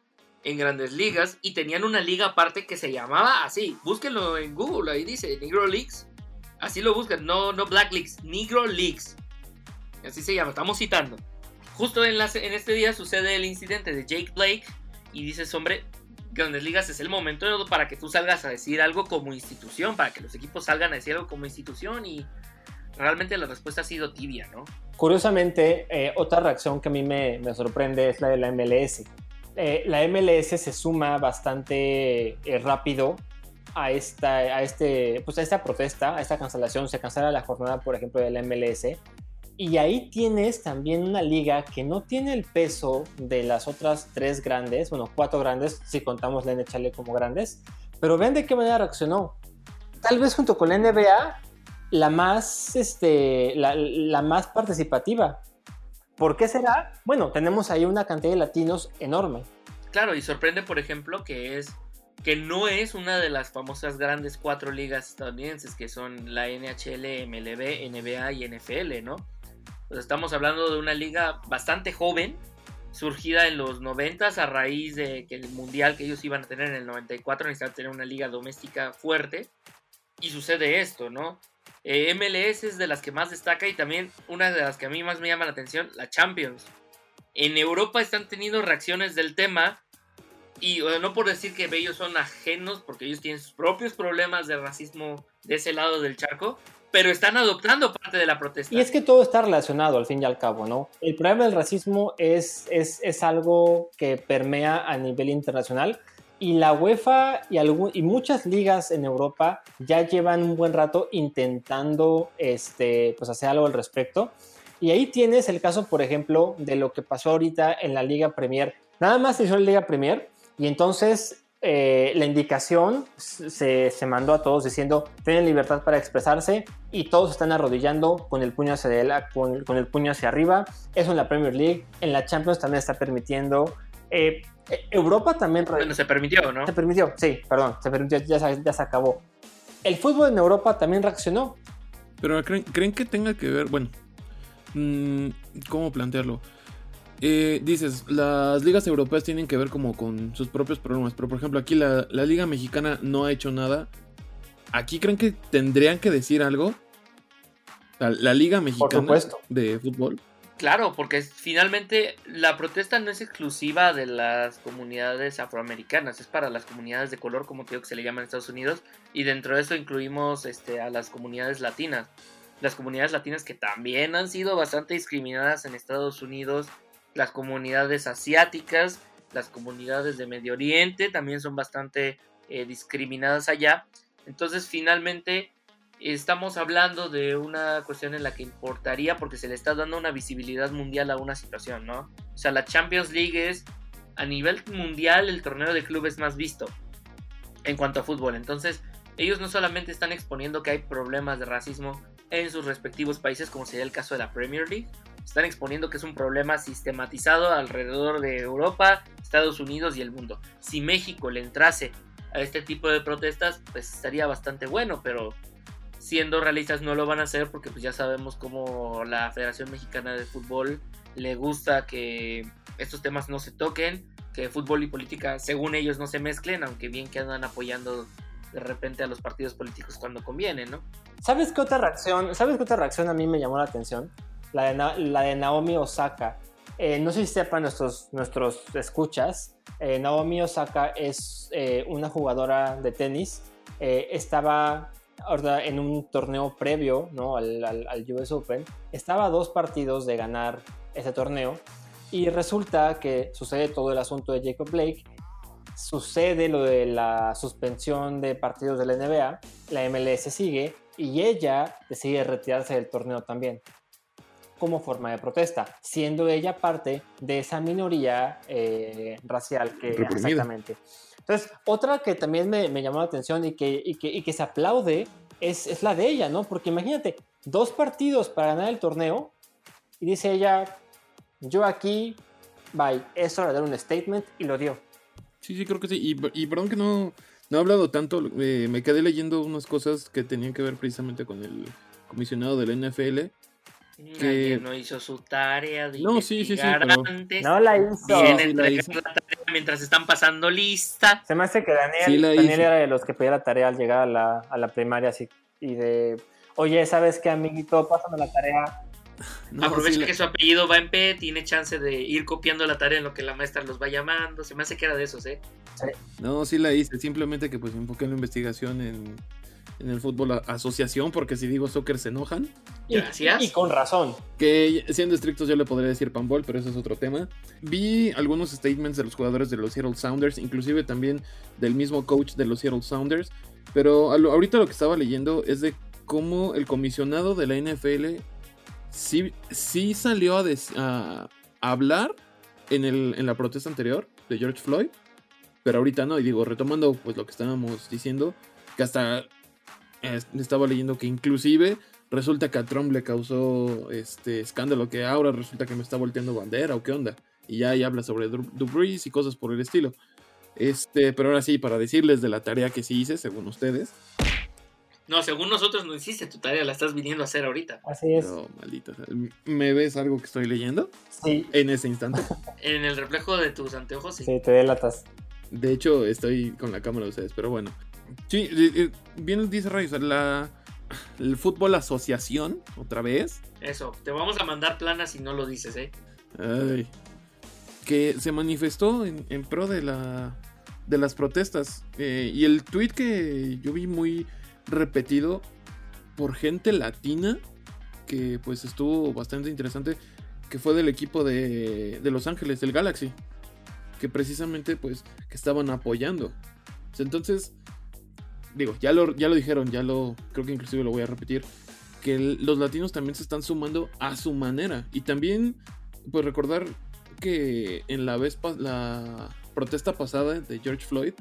en grandes ligas y tenían una liga aparte que se llamaba así. Búsquenlo en Google, ahí dice Negro Leagues. Así lo buscan, no, no Black Leagues, Negro Leagues. Así se llama, estamos citando. Justo en, la- en este día sucede el incidente de Jake Blake y dices, hombre, Grandes Ligas es el momento para que tú salgas a decir algo como institución, para que los equipos salgan a decir algo como institución y realmente la respuesta ha sido tibia, ¿no? Curiosamente, eh, otra reacción que a mí me, me sorprende es la de la MLS. Eh, la MLS se suma bastante eh, rápido a esta, a este, pues a esta protesta, a esta cancelación, se cancela la jornada, por ejemplo, del MLS. Y ahí tienes también una liga que no tiene el peso de las otras tres grandes, bueno, cuatro grandes, si contamos la NHL como grandes, pero vean de qué manera reaccionó. Tal vez junto con la NBA, la más, este, la, la más participativa. ¿Por qué será? Bueno, tenemos ahí una cantidad de latinos enorme. Claro, y sorprende, por ejemplo, que es que no es una de las famosas grandes cuatro ligas estadounidenses, que son la NHL, MLB, NBA y NFL, ¿no? Estamos hablando de una liga bastante joven, surgida en los 90 a raíz de que el mundial que ellos iban a tener en el 94 necesitaban tener una liga doméstica fuerte. Y sucede esto, ¿no? Eh, MLS es de las que más destaca y también una de las que a mí más me llama la atención, la Champions. En Europa están teniendo reacciones del tema y no por decir que ellos son ajenos, porque ellos tienen sus propios problemas de racismo de ese lado del charco, pero están adoptando parte de la protesta. Y es que todo está relacionado al fin y al cabo, ¿no? El problema del racismo es, es, es algo que permea a nivel internacional y la UEFA y, algún, y muchas ligas en Europa ya llevan un buen rato intentando este, pues hacer algo al respecto. Y ahí tienes el caso, por ejemplo, de lo que pasó ahorita en la Liga Premier. Nada más se hizo la Liga Premier y entonces eh, la indicación se, se, mandó a todos diciendo tienen libertad para expresarse y todos están arrodillando con el puño hacia, el, con, con, el puño hacia arriba. Eso en la Premier League, en la Champions también está permitiendo. Eh, Europa también... Bueno, se permitió, ¿no? Se permitió, sí, perdón, se permitió, ya se, ya se acabó. El fútbol en Europa también reaccionó. Pero ¿creen, ¿creen que tenga que ver, bueno, mmm, ¿cómo plantearlo? Eh, dices, las ligas europeas tienen que ver como con sus propios problemas, pero por ejemplo aquí la, la, liga mexicana no ha hecho nada. ¿Aquí creen que tendrían que decir algo? La, la liga mexicana de fútbol. Claro, porque finalmente la protesta no es exclusiva de las comunidades afroamericanas, es para las comunidades de color, como te que se le llama en Estados Unidos, y dentro de eso incluimos este, a las comunidades latinas. Las comunidades latinas que también han sido bastante discriminadas en Estados Unidos, las comunidades asiáticas, las comunidades de Medio Oriente también son bastante eh, discriminadas allá. Entonces finalmente estamos hablando de una cuestión en la que importaría porque se le está dando una visibilidad mundial a una situación, ¿no? O sea, la Champions League es a nivel mundial el torneo de clubes más visto en cuanto a fútbol. Entonces, ellos no solamente están exponiendo que hay problemas de racismo en sus respectivos países, como sería el caso de la Premier League, están exponiendo que es un problema sistematizado alrededor de Europa, Estados Unidos y el mundo. Si México le entrase a este tipo de protestas, pues estaría bastante bueno, pero siendo realistas no lo van a hacer porque pues ya sabemos cómo la Federación Mexicana de Fútbol le gusta que estos temas no se toquen, que fútbol y política según ellos no se mezclen, aunque bien que andan apoyando de repente a los partidos políticos cuando conviene, ¿no? ¿Sabes qué otra reacción? ¿Sabes qué otra reacción a mí me llamó la atención? La de, la de Naomi Osaka. Eh, no sé si sepan nuestros, nuestros escuchas. Eh, Naomi Osaka es eh, una jugadora de tenis. estaba en un torneo previo ¿no? al, al, al, US Open, estaba a dos partidos de ganar ese torneo y resulta que sucede todo el asunto de Jacob Blake, sucede lo de la suspensión de partidos de la NBA, la MLS sigue y ella decide retirarse del torneo también como forma de protesta, siendo ella parte de esa minoría eh, racial que Reprimida. exactamente. Entonces, otra que también me, llamó la atención y que, se aplaude es, la de ella, ¿no? Porque imagínate, dos partidos para ganar el torneo y dice ella, yo aquí, bye, es hora de dar un statement y lo dio. Sí, sí, creo que sí. Y, perdón que no, no he hablado tanto, eh, me quedé leyendo unas cosas que tenían que ver precisamente con el comisionado del NFL. Que no hizo su tarea de no, sí, sí, sí, pero... antes. No la hizo. Viene sí, la hizo. la tarea mientras están pasando lista. Se me hace que Daniel, Sí Daniel era de los que pedía la tarea al llegar a la, a la primaria así y de, oye, ¿sabes qué, amiguito? Pásame la tarea. No, Aprovecha sí la- que su apellido va en P, tiene chance de ir copiando la tarea en lo que la maestra los va llamando. Se me hace que era de esos, ¿eh? No, sí la hice, simplemente que pues enfoqué en la investigación en, en el fútbol asociación, porque si digo soccer se enojan. Gracias. y con razón. Que siendo estrictos yo le podría decir panball, pero eso es otro tema. Vi algunos statements de los jugadores de los Seattle Sounders, inclusive también del mismo coach de los Seattle Sounders. Pero ahorita lo que estaba leyendo es de cómo el comisionado de la NFL sí, sí salió a, des- a- a hablar en, el, en la protesta anterior de George Floyd, pero ahorita no. Y digo, retomando pues lo que estábamos diciendo, que hasta estaba leyendo que inclusive resulta que a Trump le causó este escándalo que ahora resulta que me está volteando bandera o qué onda. Y ya ahí habla sobre Brees y cosas por el estilo. Este, pero ahora sí, para decirles de la tarea que sí hice, según ustedes. No, según nosotros no hiciste tu tarea, la estás viniendo a hacer ahorita. Así es. Pero, maldita. ¿Me ves algo que estoy leyendo Sí, en ese instante? En el reflejo de tus anteojos, sí. sí, te delatas. De hecho, estoy con la cámara de ustedes, pero bueno. Sí, eh, eh, bien dice sea, la, el fútbol asociación, otra vez, Eso, te vamos a mandar planas si no lo dices, ¿eh? Ay. que se manifestó en, en pro de la de las protestas Eh, y el tweet que yo vi muy repetido por gente latina que pues estuvo bastante interesante que fue del equipo de, de Los Ángeles del Galaxy que precisamente pues que estaban apoyando entonces digo ya lo ya lo dijeron ya lo creo que inclusive lo voy a repetir que los latinos también se están sumando a su manera y también pues recordar que en la vez la protesta pasada de George Floyd,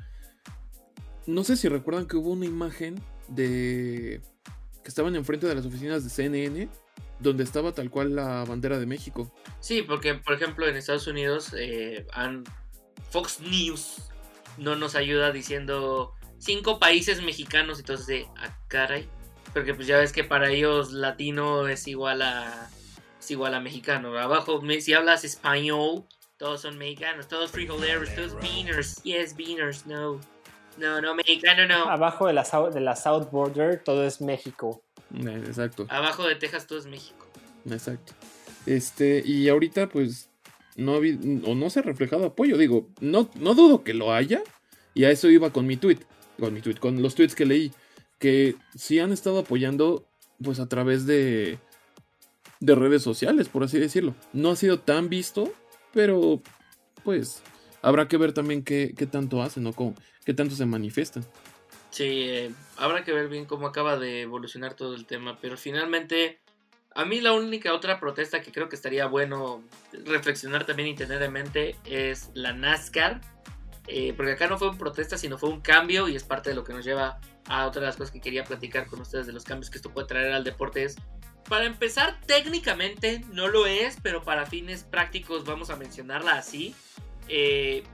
no sé si recuerdan que hubo una imagen de que estaban enfrente de las oficinas de CNN donde estaba tal cual la bandera de México. Sí, porque, por ejemplo, en Estados Unidos, eh, Fox News no nos ayuda diciendo cinco países mexicanos, entonces de, ah, caray. Porque pues ya ves que para ellos latino es igual a es igual a mexicano. Abajo, si hablas español, todos son mexicanos, todos frijoleros, todos beaners. Yes, beaners, no. No, no, mexicano no. Abajo de la, South, de la South Border todo es México. Eh, Exacto, Abajo de Texas todo es México. exacto. Este, y ahorita pues no ha habido, o no se ha reflejado apoyo, digo, no, no dudo que lo haya, y a eso iba con mi tweet, con mi tweet, con los tweets que leí, que sí han estado apoyando pues a través de de redes sociales, por así decirlo. No ha sido tan visto, pero pues habrá que ver también qué, qué tanto hacen o cómo, qué tanto se manifiestan. Sí, eh, habrá que ver bien cómo acaba de evolucionar todo el tema, pero finalmente a mí la única otra protesta que creo que estaría bueno reflexionar también y tener en mente es la NASCAR, eh, porque acá no fue una protesta, sino fue un cambio y es parte de lo que nos lleva a otra de las cosas que quería platicar con ustedes de los cambios que esto puede traer al deporte es, para empezar, técnicamente no lo es, pero para fines prácticos vamos a mencionarla así. Eh,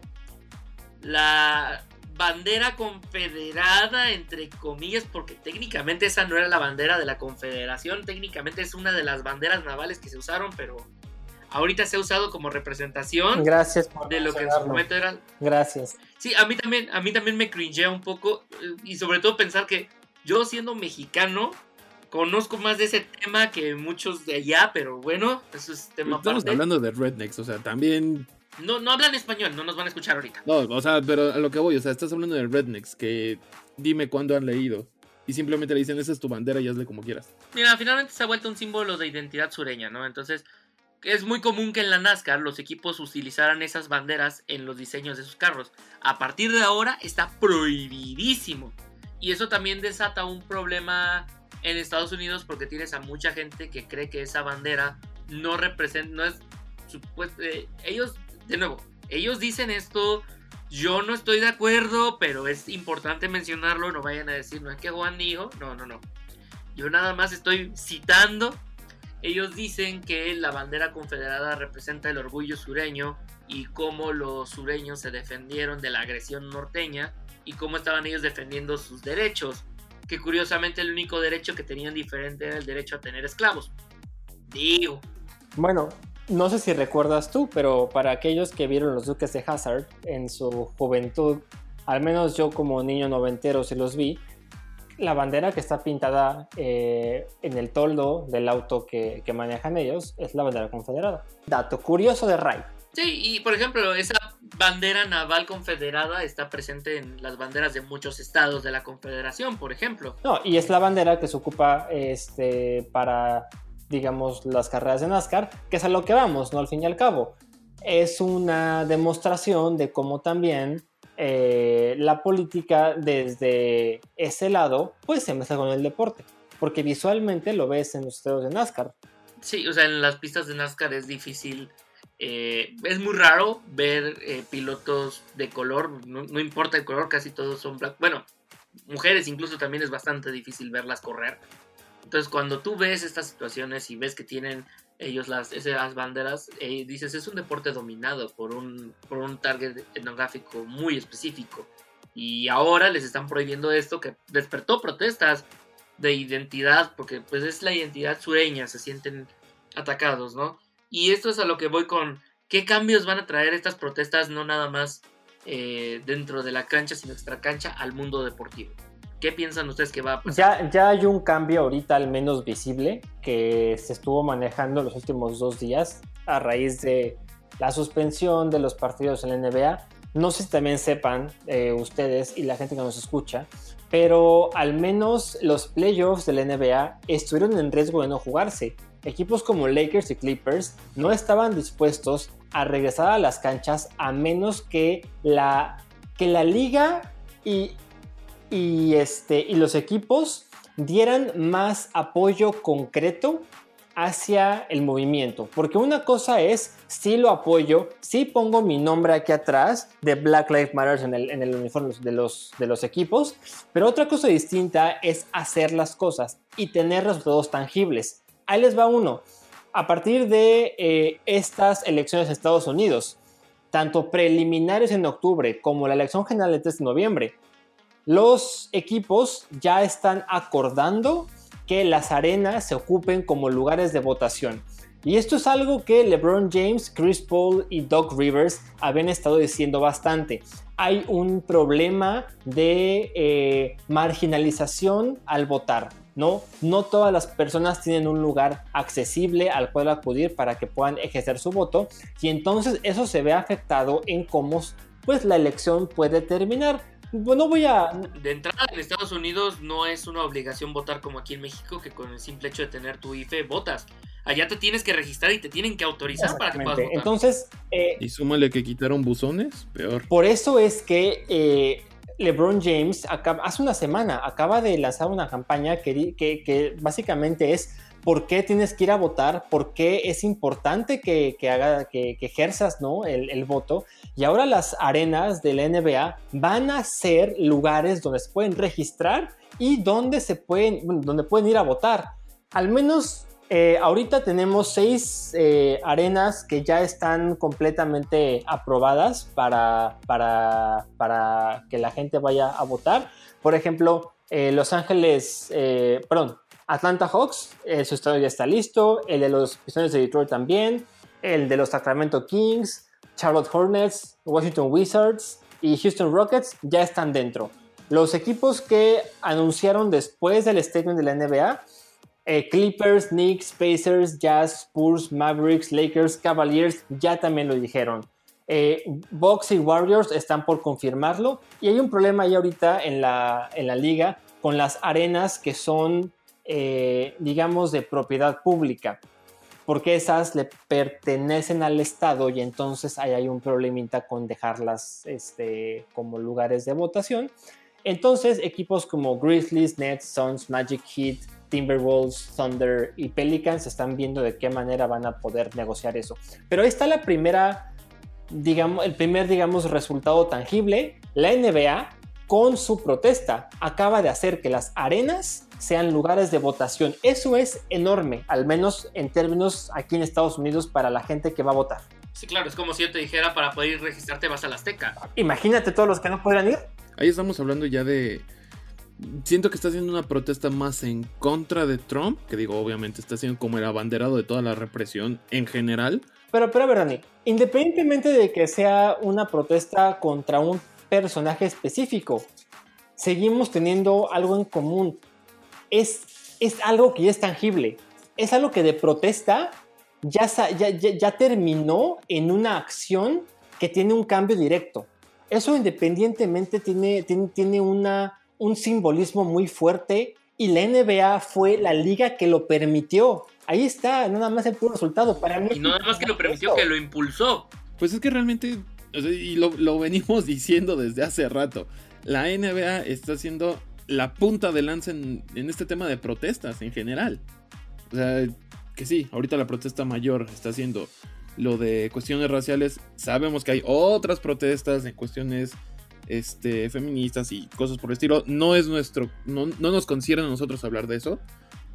la bandera confederada, entre comillas, porque técnicamente esa no era la bandera de la confederación, técnicamente es una de las banderas navales que se usaron, pero ahorita se ha usado como representación Gracias por de lo que en su momento era Gracias. Sí, a mí también, a mí también me cringea un poco eh, y sobre todo pensar que yo siendo mexicano conozco más de ese tema que muchos de allá, pero bueno, eso es tema Estamos aparte. hablando de rednecks, o sea, también No, no hablan español, no nos van a escuchar ahorita. No, o sea, pero a lo que voy, o sea, estás hablando de rednecks, que dime cuándo han leído. Y simplemente le dicen, esa es tu bandera y hazle como quieras. Mira, finalmente se ha vuelto un símbolo de identidad sureña, ¿no? Entonces, es muy común que en la NASCAR los equipos utilizaran esas banderas en los diseños de sus carros. A partir de ahora está prohibidísimo. Y eso también desata un problema en Estados Unidos porque tienes a mucha gente que cree que esa bandera no representa, no es eh, ellos, de nuevo, ellos dicen esto, yo no estoy de acuerdo, pero es importante mencionarlo, no vayan a decir, no es que Juan dijo, no, no, no. Yo nada más estoy citando. Ellos dicen que la bandera confederada representa el orgullo sureño y cómo los sureños se defendieron de la agresión norteña y cómo estaban ellos defendiendo sus derechos. Que curiosamente el único derecho que tenían diferente era el derecho a tener esclavos. Digo, Bueno, no sé si recuerdas tú, pero para aquellos que vieron los Duques de Hazard en su juventud, al menos yo como niño noventero se los vi, la bandera que está pintada eh, en el toldo del auto que, que manejan ellos es la bandera confederada. Dato curioso de Ray. Sí, y por ejemplo, esa bandera naval confederada está presente en las banderas de muchos estados de la confederación, por ejemplo. No, y es la bandera que se ocupa este, para, digamos, las carreras de NASCAR, que es a lo que vamos, ¿no? Al fin y al cabo. Es una demostración de cómo también eh, la política desde ese lado, pues se mezcla con el deporte. Porque visualmente lo ves en los estados de NASCAR. Sí, o sea, en las pistas de NASCAR es difícil. eh, es muy raro ver eh, pilotos de color, no, importa el color, casi todos son blancos. Bueno, mujeres incluso también es bastante difícil verlas correr. Entonces, cuando tú ves estas situaciones y ves que tienen ellos las, esas banderas, eh, dices, es un deporte dominado por un, por un target etnográfico muy específico. Y ahora les están prohibiendo esto que despertó protestas de identidad, porque pues es la identidad sureña, se sienten atacados, ¿no? Y esto es a lo que voy con qué cambios van a traer estas protestas, no nada más eh, dentro de la cancha, sino extra cancha al mundo deportivo. ¿Qué piensan ustedes que va a pasar? Ya, ya hay un cambio ahorita al menos visible que se estuvo manejando los últimos dos días a raíz de la suspensión de los partidos en la NBA. No sé si también sepan eh, ustedes y la gente que nos escucha, pero al menos los playoffs de la NBA estuvieron en riesgo de no jugarse. Equipos como Lakers y Clippers no estaban dispuestos a regresar a las canchas a menos que la, que la liga y, y, este, y los equipos dieran más apoyo concreto hacia el movimiento. Porque una cosa es, si lo apoyo, si pongo mi nombre aquí atrás de Black Lives Matter en el, en el uniforme de los, de los equipos, pero otra cosa distinta es hacer las cosas y tener resultados tangibles. Ahí les va uno. A partir de eh, estas elecciones en Estados Unidos, tanto preliminares en octubre como la elección general del 3 de noviembre, los equipos ya están acordando que las arenas se ocupen como lugares de votación. Y esto es algo que LeBron James, Chris Paul y Doc Rivers habían estado diciendo bastante. Hay un problema de eh, marginalización al votar. ¿no? no todas las personas tienen un lugar accesible al cual acudir para que puedan ejercer su voto y entonces eso se ve afectado en cómo pues la elección puede terminar no voy a. De entrada en Estados Unidos no es una obligación votar como aquí en México, que con el simple hecho de tener tu IFE votas. Allá te tienes que registrar y te tienen que autorizar para que puedas votar. Entonces. Eh, y súmale que quitaron buzones, peor. Por eso es que eh, LeBron James acaba, hace una semana acaba de lanzar una campaña que, que, que básicamente es por qué tienes que ir a votar, por qué es importante que, que, haga, que, ejerzas ¿no? el, el, voto. Y ahora las arenas de la NBA van a ser lugares donde se pueden registrar y donde, se pueden, donde pueden ir a votar. Al menos eh, ahorita tenemos seis eh, arenas que ya están completamente aprobadas para, para, para, que la gente vaya a votar. Por ejemplo, eh, Los Ángeles, perdón, Atlanta Hawks, eh, su estadio ya está listo. El de los Pistones de Detroit también. El de los Sacramento Kings, Charlotte Hornets, Washington Wizards y Houston Rockets ya están dentro. Los equipos que anunciaron después del statement de la NBA, eh, Clippers, Knicks, Pacers, Jazz, Spurs, Mavericks, Lakers, Cavaliers, ya también lo dijeron. Eh, y Warriors están por confirmarlo. Y hay un problema ahí ahorita en la, en la liga con las arenas que son eh, digamos, de propiedad pública, porque esas le pertenecen al Estado y entonces ahí hay un problemita con dejarlas este, como lugares de votación. Entonces, equipos como Grizzlies, Nets, Suns, Magic Heat, Timberwolves, Thunder y Pelicans están viendo de qué manera van a poder negociar eso. Pero ahí está la primera, digamos, el primer, digamos, resultado tangible. La NBA, con su protesta, acaba de hacer que las arenas sean lugares de votación. Eso es enorme, al menos en términos aquí en Estados Unidos para la gente que va a votar. Sí, claro, es como si yo te dijera para poder registrarte vas a la Azteca. Imagínate todos los que no podrán ir. Ahí estamos hablando ya de... Siento que está haciendo una protesta más en contra de Trump, que digo, obviamente está siendo como el abanderado de toda la represión en general. Pero, pero, Dani, independientemente de que sea una protesta contra un personaje específico, seguimos teniendo algo en común es, es algo que ya es tangible. Es algo que de protesta ya, ya, ya, ya terminó en una acción que tiene un cambio directo. Eso independientemente tiene, tiene, tiene una, un simbolismo muy fuerte y la NBA fue la liga que lo permitió. Ahí está, nada más el puro resultado. Para mí, Y no nada más que lo permitió, eso. que lo impulsó. Pues es que realmente, y lo, lo venimos diciendo desde hace rato, la NBA está haciendo la punta de lanza en, en este tema de protestas en general. O sea, que sí, ahorita la protesta mayor está haciendo lo de cuestiones raciales. Sabemos que hay otras protestas en cuestiones este, feministas y cosas por el estilo. No es nuestro, no, no nos concierne a nosotros hablar de eso.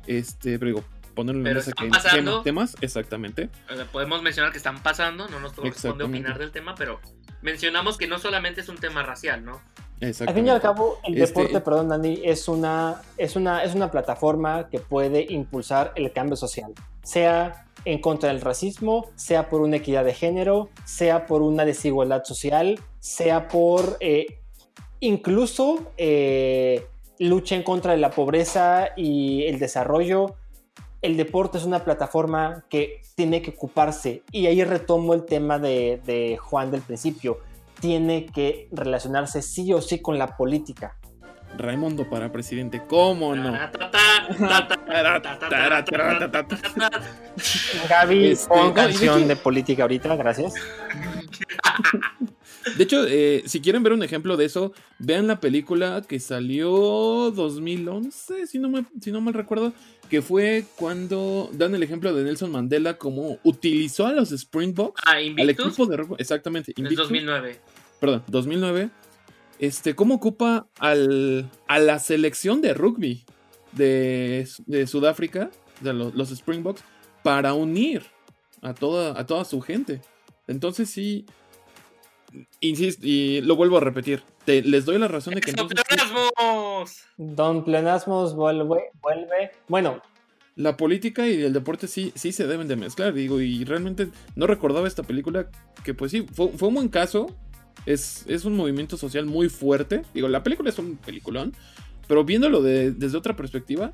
Este, pero digo, ponerlo en Pero están que pasando. tema- temas, exactamente. O sea, podemos mencionar que están pasando, no nos corresponde opinar del tema, pero mencionamos que no solamente es un tema racial, ¿no? Al fin y al cabo, el Este- deporte, perdón, Dani, es una, es, una, es una plataforma que puede impulsar el cambio social, sea en contra del racismo, sea por una equidad de género, sea por una desigualdad social, sea por eh, incluso eh, lucha en contra de la pobreza y el desarrollo. El deporte es una plataforma que tiene que ocuparse, y ahí retomo el tema de, de Juan del principio, tiene que relacionarse sí o sí con la política. Raimundo para presidente, ¿cómo no? Gaby, Este, pon canción de política ahorita, gracias. De hecho, eh, si quieren ver un ejemplo de eso, vean la película que salió 2011, si no, me- si no mal recuerdo, que fue cuando dan el ejemplo de Nelson Mandela como utilizó a los Springboks, Ah, al equipo de rugby, exactamente, Invictus, 2009. perdón, 2009, este, cómo ocupa al, a la selección de rugby de, de Sudáfrica, de los, los Springboks, para unir a toda, a toda su gente. Entonces sí, insisto, y lo vuelvo a repetir, te- les doy la razón de que sí, ¡Exoplanasmos! Don Plenasmos vuelve, vuelve. Bueno, la política y el deporte sí, sí se deben de mezclar, digo, y realmente no recordaba esta película que pues sí, fue, fue un buen caso, es, es un movimiento social muy fuerte, digo, la película es un peliculón, pero viéndolo de- desde otra perspectiva,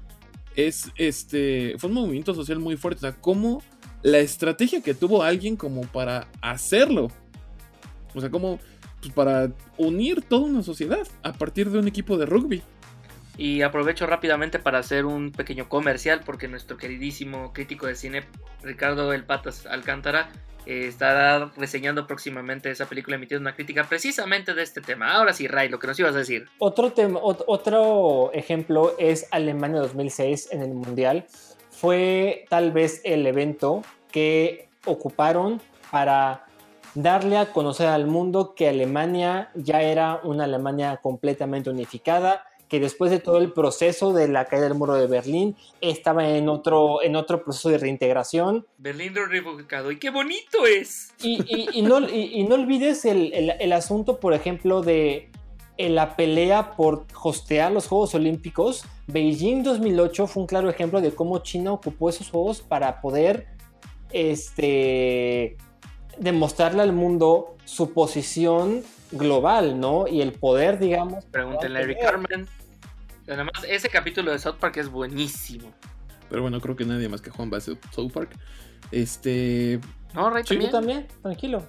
es este, fue un movimiento social muy fuerte, o sea, cómo la estrategia que tuvo alguien como para hacerlo, o sea, como pues, para unir toda una sociedad a partir de un equipo de rugby. Y aprovecho rápidamente para hacer un pequeño comercial porque nuestro queridísimo crítico de cine Ricardo El Patas Alcántara eh, estará reseñando próximamente esa película emitiendo una crítica precisamente de este tema. Ahora sí, Ray, lo que nos ibas a decir. otro, tema, ot- otro ejemplo es Alemania 2006 en el Mundial. Fue tal vez el evento que ocuparon para darle a conocer al mundo que Alemania ya era una Alemania completamente unificada, que después de todo el proceso de la caída del muro de Berlín estaba en otro, en otro proceso de reintegración Berlín reivindicado. ¡Y qué bonito es! Y, y- y no, y- y no olvides el, el- el asunto, por ejemplo, de eh, la pelea por hostear los Juegos Olímpicos. Beijing 2008 fue un claro ejemplo de cómo China ocupó esos Juegos para poder este, demostrarle al mundo su posición global, ¿no? Y el poder, digamos. Pregúntenle a Eric. Carmen. Además, ese capítulo de South Park es buenísimo. Pero bueno, creo que nadie más que Juan va a South Park. Este. ¿No, Ray? Sí, Tú también? también, tranquilo.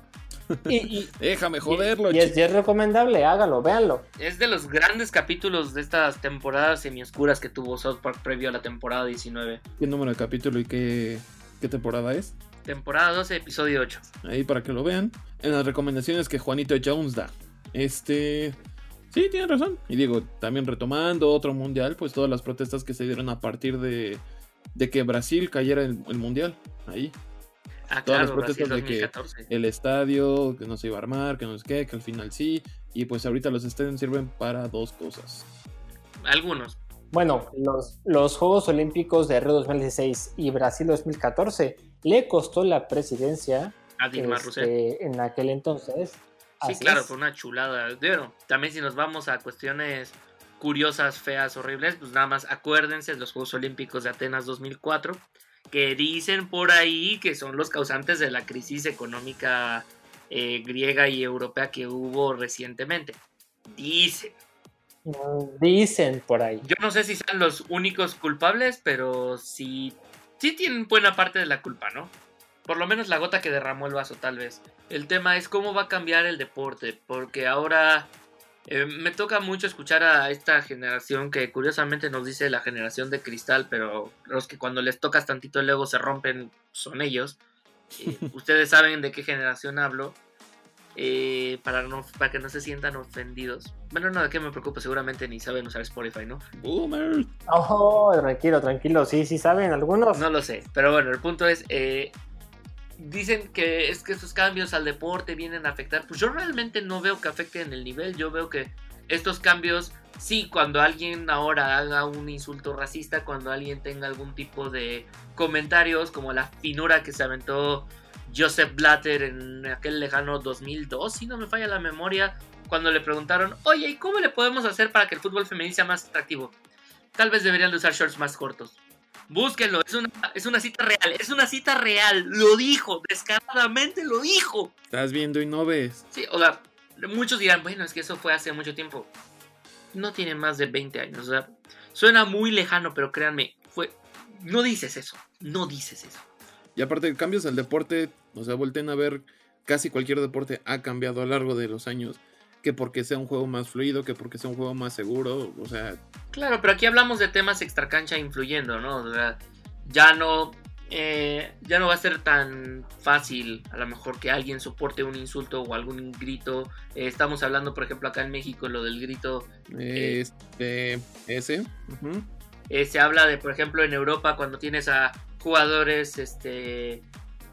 Y, y- Déjame joderlo, y es, y es recomendable, hágalo, véanlo. Es de los grandes capítulos de estas temporadas semioscuras que tuvo South Park previo a la temporada 19. ¿Qué número de capítulo y qué, qué temporada es? Temporada 12, episodio 8. Ahí para que lo vean. En las recomendaciones que Juanito Jones da. Este. Sí, tiene razón. Y digo, también retomando otro mundial, pues todas las protestas que se dieron a partir de, de que Brasil cayera el, el mundial. Ahí. Ah, Todas las Brasil protestas de que- 2014. El estadio, que no se iba a armar, que no sé qué, que al final sí. Y pues ahorita los estadios sirven para dos cosas. Algunos. Bueno, los, los Juegos Olímpicos de Río 2016 y Brasil 2014 le costó la presidencia A Dilma Rousseff. este, en aquel entonces. Sí, Así claro, es. fue una chulada. Bueno, también si nos vamos a cuestiones curiosas, feas, horribles, pues nada más acuérdense de los Juegos Olímpicos de Atenas 2004, que dicen por ahí que son los causantes de la crisis económica eh, griega y europea que hubo recientemente. Dicen. Dicen por ahí. Yo no sé si sean los únicos culpables, pero sí, sí tienen buena parte de la culpa, ¿no? Por lo menos la gota que derramó el vaso, tal vez. El tema es cómo va a cambiar el deporte, porque ahora eh, me toca mucho escuchar a esta generación que curiosamente nos dice la generación de cristal, pero los que cuando les tocas tantito el ego se rompen son ellos. Eh, ustedes saben de qué generación hablo. Eh, para, no, para que no se sientan ofendidos. Bueno, no, de qué me preocupo, seguramente ni saben usar Spotify, ¿no? Boomer. Oh, tranquilo, tranquilo. Sí, sí saben algunos. No lo sé, pero bueno, el punto es, eh, dicen que es que estos cambios al deporte vienen a afectar, pues yo realmente no veo que afecten el nivel, yo veo que estos cambios, sí, cuando alguien ahora haga un insulto racista, cuando alguien tenga algún tipo de comentarios, como la finura que se aventó Joseph Blatter en aquel lejano 2002, si no me falla la memoria, cuando le preguntaron, oye, ¿y cómo le podemos hacer para que el fútbol femenino sea más atractivo? Tal vez deberían de usar shorts más cortos. Búsquenlo, es una, es una cita real, es una cita real, lo dijo, descaradamente lo dijo. Estás viendo y no ves. Sí, o sea, muchos dirán, bueno, es que eso fue hace mucho tiempo. No tiene más de 20 años, o sea, suena muy lejano, pero créanme, fue... No dices eso, no dices eso. Y aparte, cambios al deporte, o sea, volteen a ver, casi cualquier deporte ha cambiado a lo largo de los años. Que porque sea un juego más fluido, que porque sea un juego más seguro, o sea, Claro, pero aquí hablamos de temas extracancha influyendo, ¿no? O sea, ya no, eh, ya no va a ser tan fácil, a lo mejor, que alguien soporte un insulto o algún grito. Eh, estamos hablando, por ejemplo, acá en México, lo del grito. este, ese. Eh, se habla de, por ejemplo, en Europa, cuando tienes a jugadores, este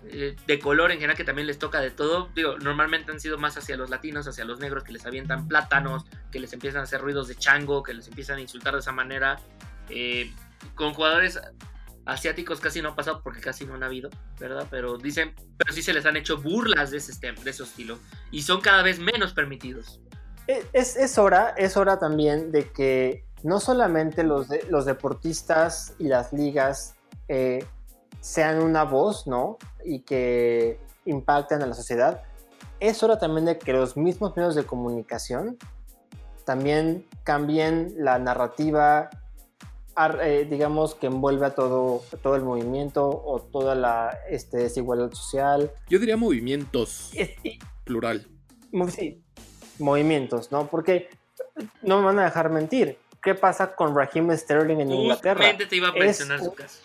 eh, de color en general que también les toca de todo. Digo, normalmente han sido más hacia los latinos, hacia los negros que les avientan plátanos, que les empiezan a hacer ruidos de chango, que les empiezan a insultar de esa manera. Eh, con jugadores asiáticos casi no ha pasado porque casi no han habido, ¿verdad? Pero dicen, pero sí se les han hecho burlas de ese, de ese estilo y son cada vez menos permitidos. Eh, Es, es hora, es hora también de que no solamente los, los deportistas y las ligas eh, sean una voz, ¿no? Y que impacten a la sociedad. Es hora también de que los mismos medios de comunicación también cambien la narrativa, ar- eh, digamos, que envuelve a todo, todo el movimiento o toda la este, desigualdad social. Yo diría movimientos, plural. Sí, movimientos, ¿no? Porque no me van a dejar mentir. ¿Qué pasa con Raheem Sterling en Inglaterra? Justamente te iba a Es mencionar su caso.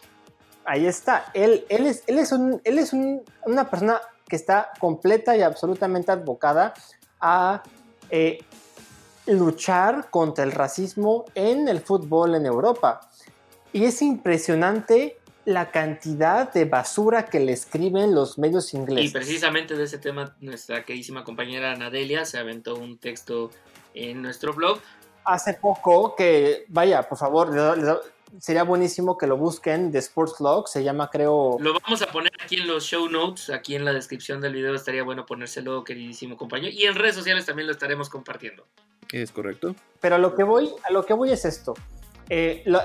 Ahí está. Él, él es, él es, un- él es un- una persona que está completa y absolutamente advocada a eh, luchar contra el racismo en el fútbol en Europa. Y es impresionante la cantidad de basura que le escriben los medios Y ingleses. precisamente de ese tema, nuestra queridísima compañera Anadelia se aventó un texto en nuestro blog. hace poco que, vaya, por favor, sería buenísimo que lo busquen de Sports Log, se llama creo... Lo vamos a poner aquí en los show notes, aquí en la descripción del video estaría bueno ponérselo, queridísimo compañero. Y en redes sociales también lo estaremos compartiendo. Es correcto. Pero a lo que voy, a lo que voy es esto. Eh, lo-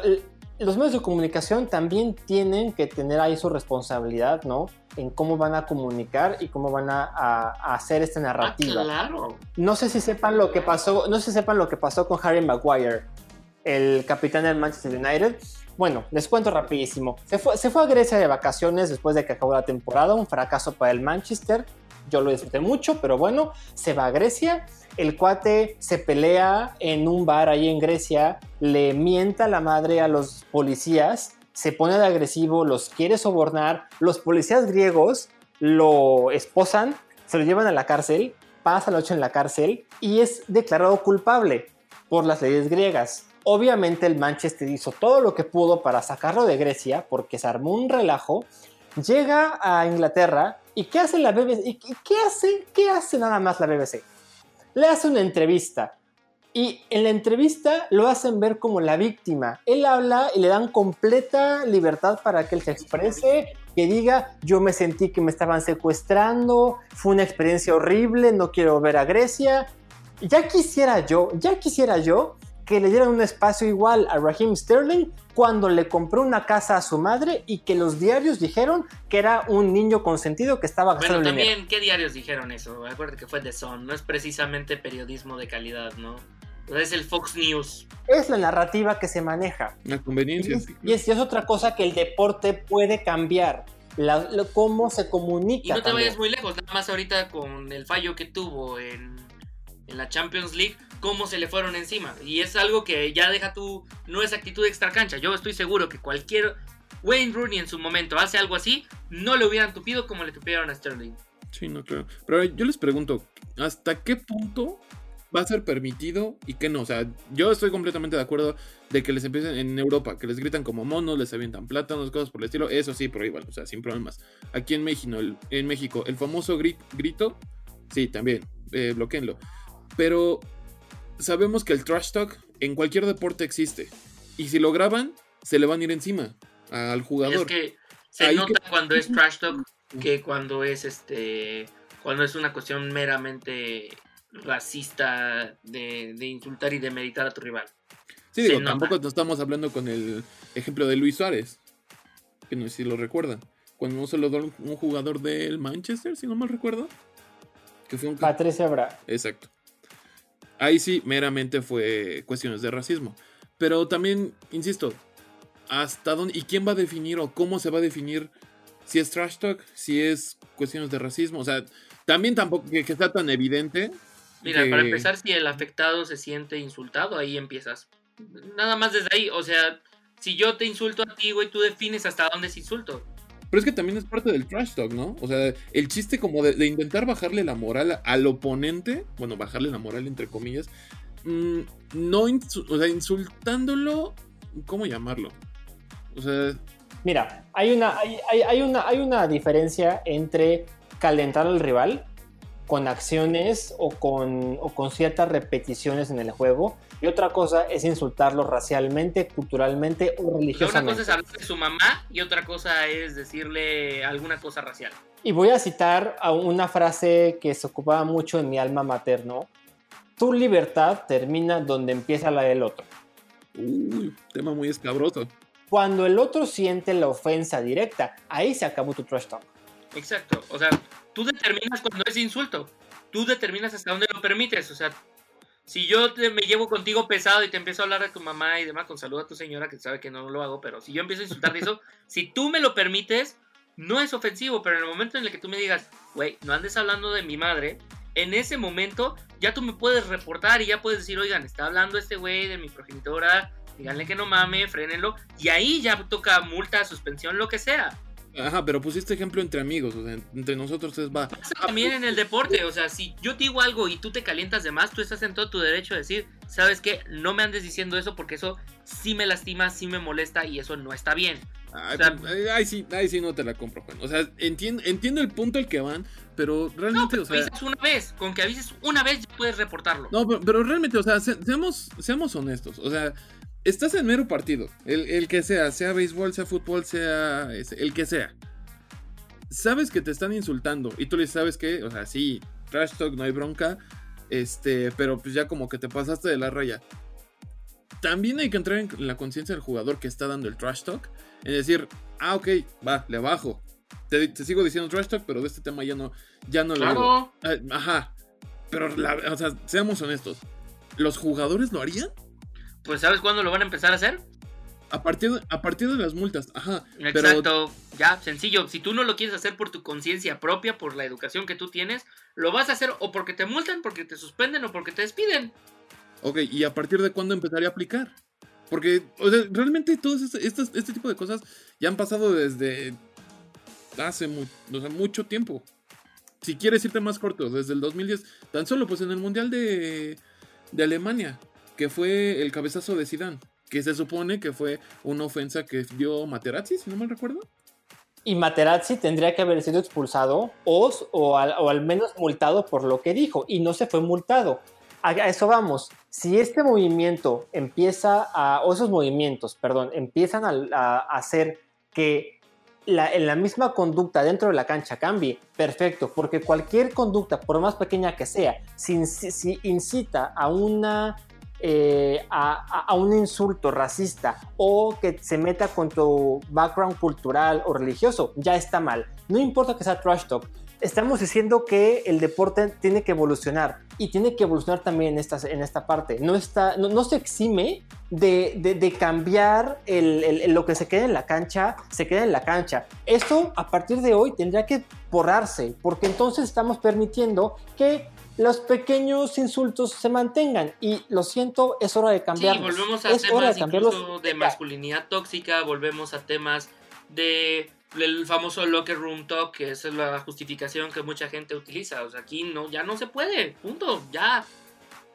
los medios de comunicación también tienen que tener ahí su responsabilidad, ¿no? En cómo van a comunicar y cómo van a, a- a hacer esta Ah, narrativa. claro. No sé si sepan lo que pasó, no sé si sepan lo que pasó con Harry Maguire, el capitán del Manchester United. Bueno, les cuento rapidísimo. Se fue, se fue a Grecia de vacaciones después de que acabó la temporada, un fracaso para el Manchester. Yo lo disfruté mucho, pero bueno, se va a Grecia. El cuate se pelea en un bar ahí en Grecia, le mienta la madre a los policías, se pone de agresivo, los quiere sobornar. Los policías griegos lo esposan, se lo llevan a la cárcel, pasa la noche en la cárcel y es declarado culpable por las leyes griegas. Obviamente el Manchester hizo todo lo que pudo para sacarlo de Grecia porque se armó un relajo. Llega a Inglaterra y ¿qué hace la BBC? ¿Y qué- hace? ¿Qué hace nada más la BBC? Le hace una entrevista y en la entrevista lo hacen ver como la víctima. Él habla y le dan completa libertad para que él se exprese, que diga, yo me sentí que me estaban secuestrando, fue una experiencia horrible, no quiero ver a Grecia. Ya quisiera yo, ya quisiera yo que le dieran un espacio igual a Raheem Sterling cuando le compró una casa a su madre y que los diarios dijeron que era un niño consentido que estaba gastando Bueno, dinero. también, ¿qué diarios dijeron eso? Acuérdate que fue The Sun, no es precisamente periodismo de calidad, ¿no? Es el Fox News. Es la narrativa que se maneja. Una conveniencia. Y es, y es- y es otra cosa que el deporte puede cambiar. la- lo- cómo se comunica. Y no te también. vayas muy lejos, nada más ahorita con el fallo que tuvo en, en la Champions League, cómo se le fueron encima. Y es algo que ya deja tu. No es actitud extra cancha. Yo estoy seguro que cualquier. Wayne Rooney en su momento hace algo así, no le hubieran tupido como le tupieron a Sterling. Sí, no creo. Pero yo les pregunto, ¿hasta qué punto va a ser permitido y qué no? O sea, yo estoy completamente de acuerdo de que les empiecen en Europa, que les gritan como monos, les avientan plátanos, cosas por el estilo. Eso sí, igual, o sea, sin problemas. Aquí en México, el, en México, el famoso gri- grito, sí, también, eh, bloqueenlo. Pero sabemos que el trash talk en cualquier deporte existe. Y si lo graban, se le van a ir encima al jugador. Es que se Ahí nota que- cuando es trash talk que cuando es este. Cuando es una cuestión meramente racista de, de insultar y de meditar a tu rival. Sí, Se digo, nota. tampoco no estamos hablando con el ejemplo de Luis Suárez, que no sé si lo recuerdan. Cuando se lo un un jugador del Manchester, si no mal recuerdo. Que fue un... Patricia Bra. Exacto. Ahí sí, meramente fue cuestiones de racismo. Pero también, insisto, ¿hasta dónde y quién va a definir o cómo se va a definir si es trash talk, si es cuestiones de racismo? O sea, también tampoco que, que sea tan evidente. Mira, que- para empezar, si el afectado se siente insultado, ahí empiezas. Nada más desde ahí, o sea, si yo te insulto a ti, güey, tú defines hasta dónde es insulto. Pero es que también es parte del trash talk, ¿no? O sea, el chiste como de, intentar bajarle la moral al oponente, bueno, bajarle la moral entre comillas, mm, no, o sea, insultándolo, ¿cómo llamarlo? O sea, Mira, hay una, hay- hay una, hay una diferencia entre calentar al rival con acciones o con, o con ciertas repeticiones en el juego y otra cosa es insultarlo racialmente, culturalmente o sea, una religiosamente. cosa es hablar de su mamá y otra cosa es decirle alguna cosa racial. Y voy a citar a una frase que se ocupaba mucho en mi alma materno. Tu libertad termina donde empieza la del otro. uy, tema muy escabroso. Cuando el otro siente la ofensa directa, ahí se acabó tu trash talk. Exacto. O sea, tú determinas cuando es insulto. Tú determinas hasta dónde lo permites. O sea, si yo te- me llevo contigo pesado y te empiezo a hablar de tu mamá y demás, con saludo a tu señora, que sabe que no lo hago, pero si yo empiezo a insultar de eso, si tú me lo permites, no es ofensivo, pero en el momento en el que tú me digas, güey, no andes hablando de mi madre, en ese momento ya tú me puedes reportar y ya puedes decir, oigan, está hablando este güey de mi progenitora, díganle que no mame, frénenlo, y ahí ya toca multa, suspensión, lo que sea. Ajá, pero pusiste ejemplo entre amigos, o sea, entre nosotros es va. también en el deporte. O sea, si yo te digo algo y tú te calientas de más, tú estás en todo tu derecho de decir, ¿sabes qué? No me andes diciendo eso porque eso sí me lastima, sí me molesta y eso no está bien. Ay, O sea- pues, ay, ay, sí, ay, sí no te la compro, Juan. O sea, entiendo, entiendo el punto al que van, pero No, realmente, pero o sea. avisas una vez. Con que avises una vez ya puedes reportarlo. No, pero, pero realmente, o sea, se- seamos, seamos honestos. O sea, estás en mero partido. El, el que sea, sea béisbol, sea fútbol, sea ese, el que sea. Sabes que te están insultando y tú le sabes que, o sea, sí, trash talk, no hay bronca. Este, pero pues ya como que te pasaste de la raya. También hay que entrar en la conciencia del jugador que está dando el trash talk. En decir, ah, ok, va, le bajo. Te, te sigo diciendo trash talk, pero de este tema ya no, ya no lo claro. Ah, Ajá. Pero, la- o sea, seamos honestos. ¿Los jugadores lo harían? Pues ¿sabes cuándo lo van a empezar a hacer? A partir de, a partir de las multas. Ajá. Pero, Exacto. Ya, sencillo. Si tú no lo quieres hacer por tu conciencia propia, por la educación que tú tienes, lo vas a hacer o porque te multan, porque te suspenden o porque te despiden. ok, ¿y a partir de cuándo empezaría a aplicar? Porque, o sea, realmente todos este, este tipo de cosas ya han pasado desde hace mu- o sea, mucho tiempo. Si quieres irte más corto, desde el 2010, tan solo pues en el Mundial de, de Alemania, que fue el cabezazo de Zidane, que se supone que fue una ofensa que dio Materazzi, si no mal recuerdo. Y Materazzi tendría que haber sido expulsado o, o, al, o al menos multado por lo que dijo, y no se fue multado. A eso vamos. Si este movimiento empieza a, o esos movimientos, perdón, empiezan a, hacer que la, en la misma conducta dentro de la cancha cambie, perfecto, porque cualquier conducta, por más pequeña que sea, si, si incita a una eh, a, un insulto racista o que se meta con tu background cultural o religioso, ya está mal. No importa que sea trash talk. Estamos diciendo que el deporte tiene que evolucionar y tiene que evolucionar también en esta, en esta parte. No, está, no, se exime de, de- cambiar lo que se queda en la cancha, se queda en la cancha. Esto a partir de hoy tendría que borrarse, porque entonces estamos permitiendo que los pequeños insultos se mantengan. Y lo siento, es hora de Sí, cambiarlos. volvemos a es temas de cambiarlos. incluso de masculinidad tóxica, volvemos a temas de el famoso locker room talk, que esa es la justificación que mucha gente utiliza. O sea, aquí no, ya no se puede, punto, ya.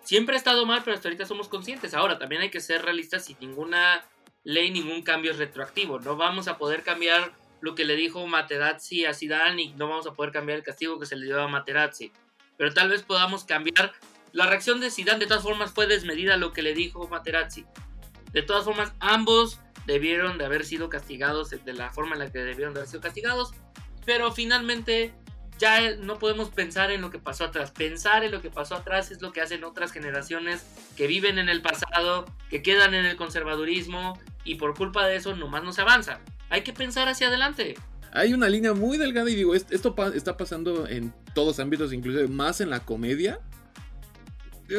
Siempre ha estado mal, pero hasta ahorita somos conscientes. Ahora, también hay que ser realistas y ninguna ley, ningún cambio es retroactivo. No vamos a poder cambiar lo que le dijo Materazzi a Zidane y no vamos a poder cambiar el castigo que se le dio a Materazzi. Pero tal vez podamos cambiar la reacción de Zidane de todas formas fue desmedida lo que le dijo Materazzi. De todas formas, ambos debieron de haber sido castigados de la forma en la que debieron de haber sido castigados. Pero finalmente ya no podemos pensar en lo que pasó atrás. Pensar en lo que pasó atrás es lo que hacen otras generaciones que viven en el pasado, que quedan en el conservadurismo y por culpa de eso nomás no se avanza. Hay que pensar hacia adelante. Hay una línea muy delgada y digo, est- esto pa- está pasando en todos ámbitos, inclusive más en la comedia.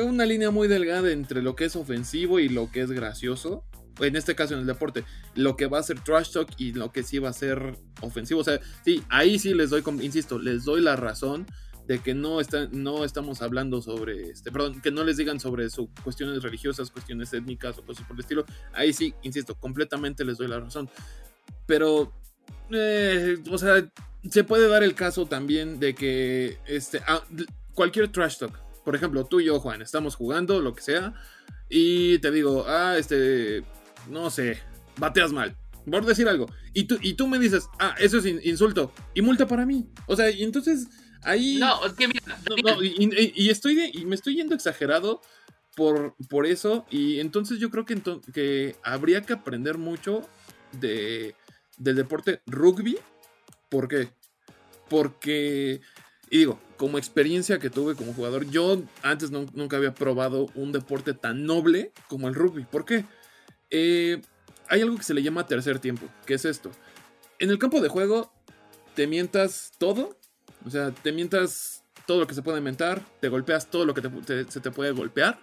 Una línea muy delgada entre lo que es ofensivo y lo que es gracioso. En este caso en el deporte, lo que va a ser trash talk y lo que sí va a ser ofensivo. O sea, sí, ahí sí les doy, insisto, les doy la razón de que no, está, no estamos hablando sobre, este, perdón, que no les digan sobre sus cuestiones religiosas, cuestiones étnicas o cosas por el estilo. Ahí sí, insisto, completamente les doy la razón. Pero, eh, o sea, se puede dar el caso también de que este, ah, cualquier trash talk, por ejemplo, tú y yo, Juan, estamos jugando, lo que sea, y te digo, ah, este, no sé, bateas mal, por decir algo, y tú, y tú me dices, ah, eso es in- insulto, y multa para mí. O sea, y entonces ahí... No, es que mira, No, no, y, y- y estoy de- y me estoy yendo exagerado por, por eso. Y entonces yo creo que, que habría que aprender mucho de, del deporte rugby. ¿Por qué? Porque, y digo, como experiencia que tuve como jugador, yo antes nunca había probado un deporte tan noble como el rugby. ¿Por qué? Eh, hay algo que se le llama tercer tiempo. ¿Qué es esto? En el campo de juego te mientas todo. O sea, te mientas todo lo que se puede inventar. Te golpeas todo lo que se te puede golpear.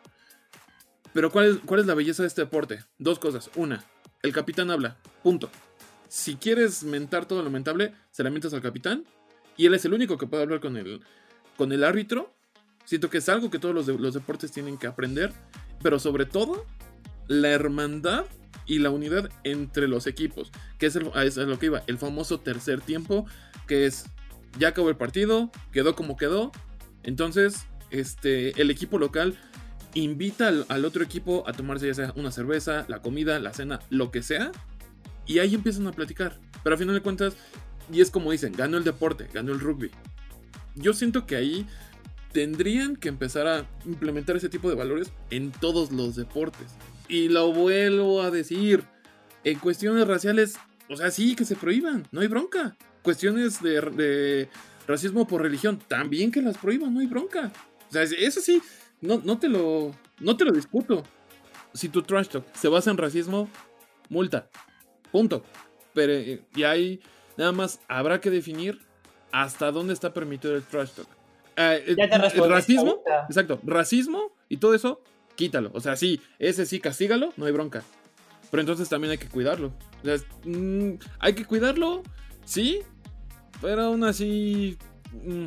Pero ¿cuál es, ¿cuál es la belleza de este deporte? Dos cosas. Una, el capitán habla. Punto. Si quieres mentar todo lo mentable, se la mientas al capitán. Y él es el único que puede hablar con el, con el árbitro. Siento que es algo que todos los, los deportes tienen que aprender. Pero sobre todo, la hermandad y la unidad entre los equipos. Que es, es lo que iba. El famoso tercer tiempo. Que es, ya acabó el partido, quedó como quedó. Entonces, este, el equipo local invita al, al otro equipo a tomarse ya sea una cerveza, la comida, la cena, lo que sea. Y ahí empiezan a platicar. Pero a final de cuentas, y es como dicen, ganó el deporte, ganó el rugby. Yo siento que ahí tendrían que empezar a implementar ese tipo de valores en todos los deportes. Y lo vuelvo a decir, en cuestiones raciales, o sea, sí, que se prohíban, no hay bronca. Cuestiones de, de racismo por religión, también que las prohíban, no hay bronca. O sea, eso sí, no, no, te, lo, no te lo discuto. Si tu trash talk se basa en racismo, multa. Punto. Pero eh, y ahí nada más habrá que definir hasta dónde está permitido el trash talk. Ah, el- Ya te el racismo, ahorita. exacto, racismo y todo eso, quítalo. O sea, sí, ese sí, castígalo, no hay bronca. Pero entonces también hay que cuidarlo. O sea, es- mm, hay que cuidarlo, sí, pero aún así mm,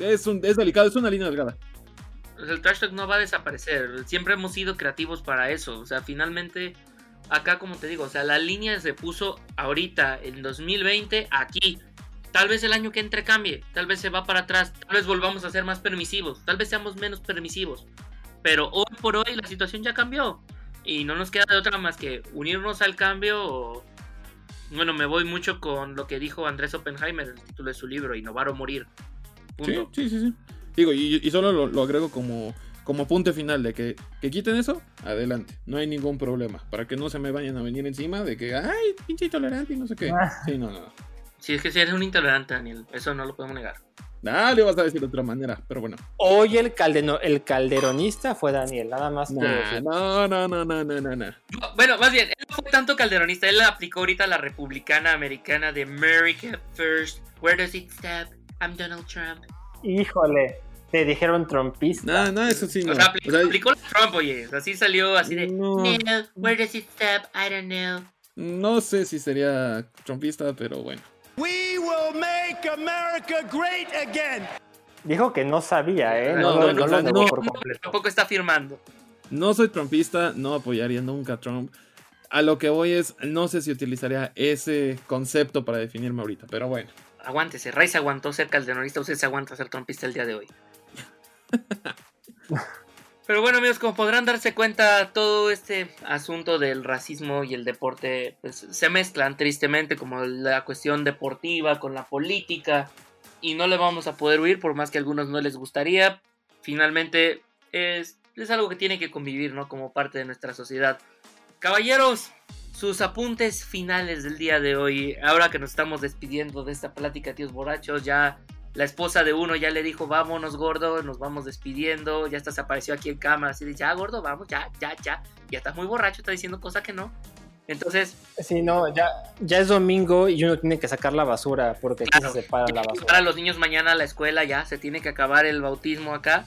es, un, es delicado, es una línea delgada. Pues el trash talk no va a desaparecer. Siempre hemos sido creativos para eso. O sea, finalmente, acá como te digo, o sea, la línea se puso ahorita, en 2020, aquí. Tal vez el año que entre cambie, tal vez se va para atrás, tal vez volvamos a ser más permisivos, tal vez seamos menos permisivos. Pero hoy por hoy la situación ya cambió. Y no nos queda de otra más que unirnos al cambio o... Bueno, me voy mucho con lo que dijo Andrés Oppenheimer, el título de su libro, Innovar o Morir. Sí, sí, sí, sí. Digo, y, solo lo, lo agrego como, como punto final de que, que quiten eso, adelante. No hay ningún problema. Para que no se me vayan a venir encima de que, ay, pinche intolerante y no sé qué. Ah. Sí, no, no. Si es que si eres un intolerante, Daniel, eso no lo podemos negar. Ah, le vas a decir de otra manera, pero bueno. Hoy el, caldeno- el calderonista fue Daniel, nada más. Nah, no, no, no, no, no, no, no. No, Bueno, más bien, él no fue tanto calderonista, él aplicó ahorita la republicana americana de America First. Where does it stop? I'm Donald Trump. Híjole. Te dijeron trumpista. No, no, eso sí no. O sea, aplicó, O sea, aplicó la Trump, oye. O sea, sí salió así de. no, No, where does it stop? I don't know. no sé si sería trumpista, pero bueno. We will make America great again. Dijo que no sabía, ¿eh? No, No, lo- no, no no, por completo. Tampoco está firmando. No soy trumpista, no apoyaría nunca a Trump. A lo que voy es, no sé si utilizaría ese concepto para definirme ahorita, pero bueno. Aguántese. Ray se aguantó ser calderonista. Usted se aguanta ser trompista el día de hoy. Pero bueno, amigos, como podrán darse cuenta, todo este asunto del racismo y el deporte pues, se mezclan tristemente, como la cuestión deportiva con la política, y no le vamos a poder huir, por más que a algunos no les gustaría. Finalmente, es, es algo que tiene que convivir, ¿no? Como parte de nuestra sociedad. Caballeros, sus apuntes finales del día de hoy. Ahora que nos estamos despidiendo de esta plática, tíos borrachos, ya la esposa de uno ya le dijo, vámonos gordo, nos vamos despidiendo. Ya se apareció aquí en cámara, así de, ya gordo, vamos, ya, ya, ya. Ya está muy borracho, está diciendo cosas que no. Entonces, Sí, no, ya, ya es domingo y uno tiene que sacar la basura porque aquí Claro, se separa la basura. llevar a los niños mañana a la escuela, ya se tiene que acabar el bautismo acá.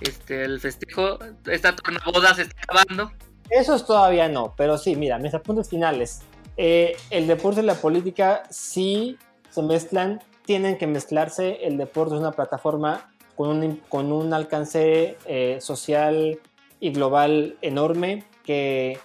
Este, el festejo, esta tornaboda se está acabando. Eso es todavía no, pero sí, mira, mis apuntes finales. Eh, el deporte y la política sí se mezclan, tienen que mezclarse. El deporte es una plataforma con un, con un alcance eh, social y global enorme que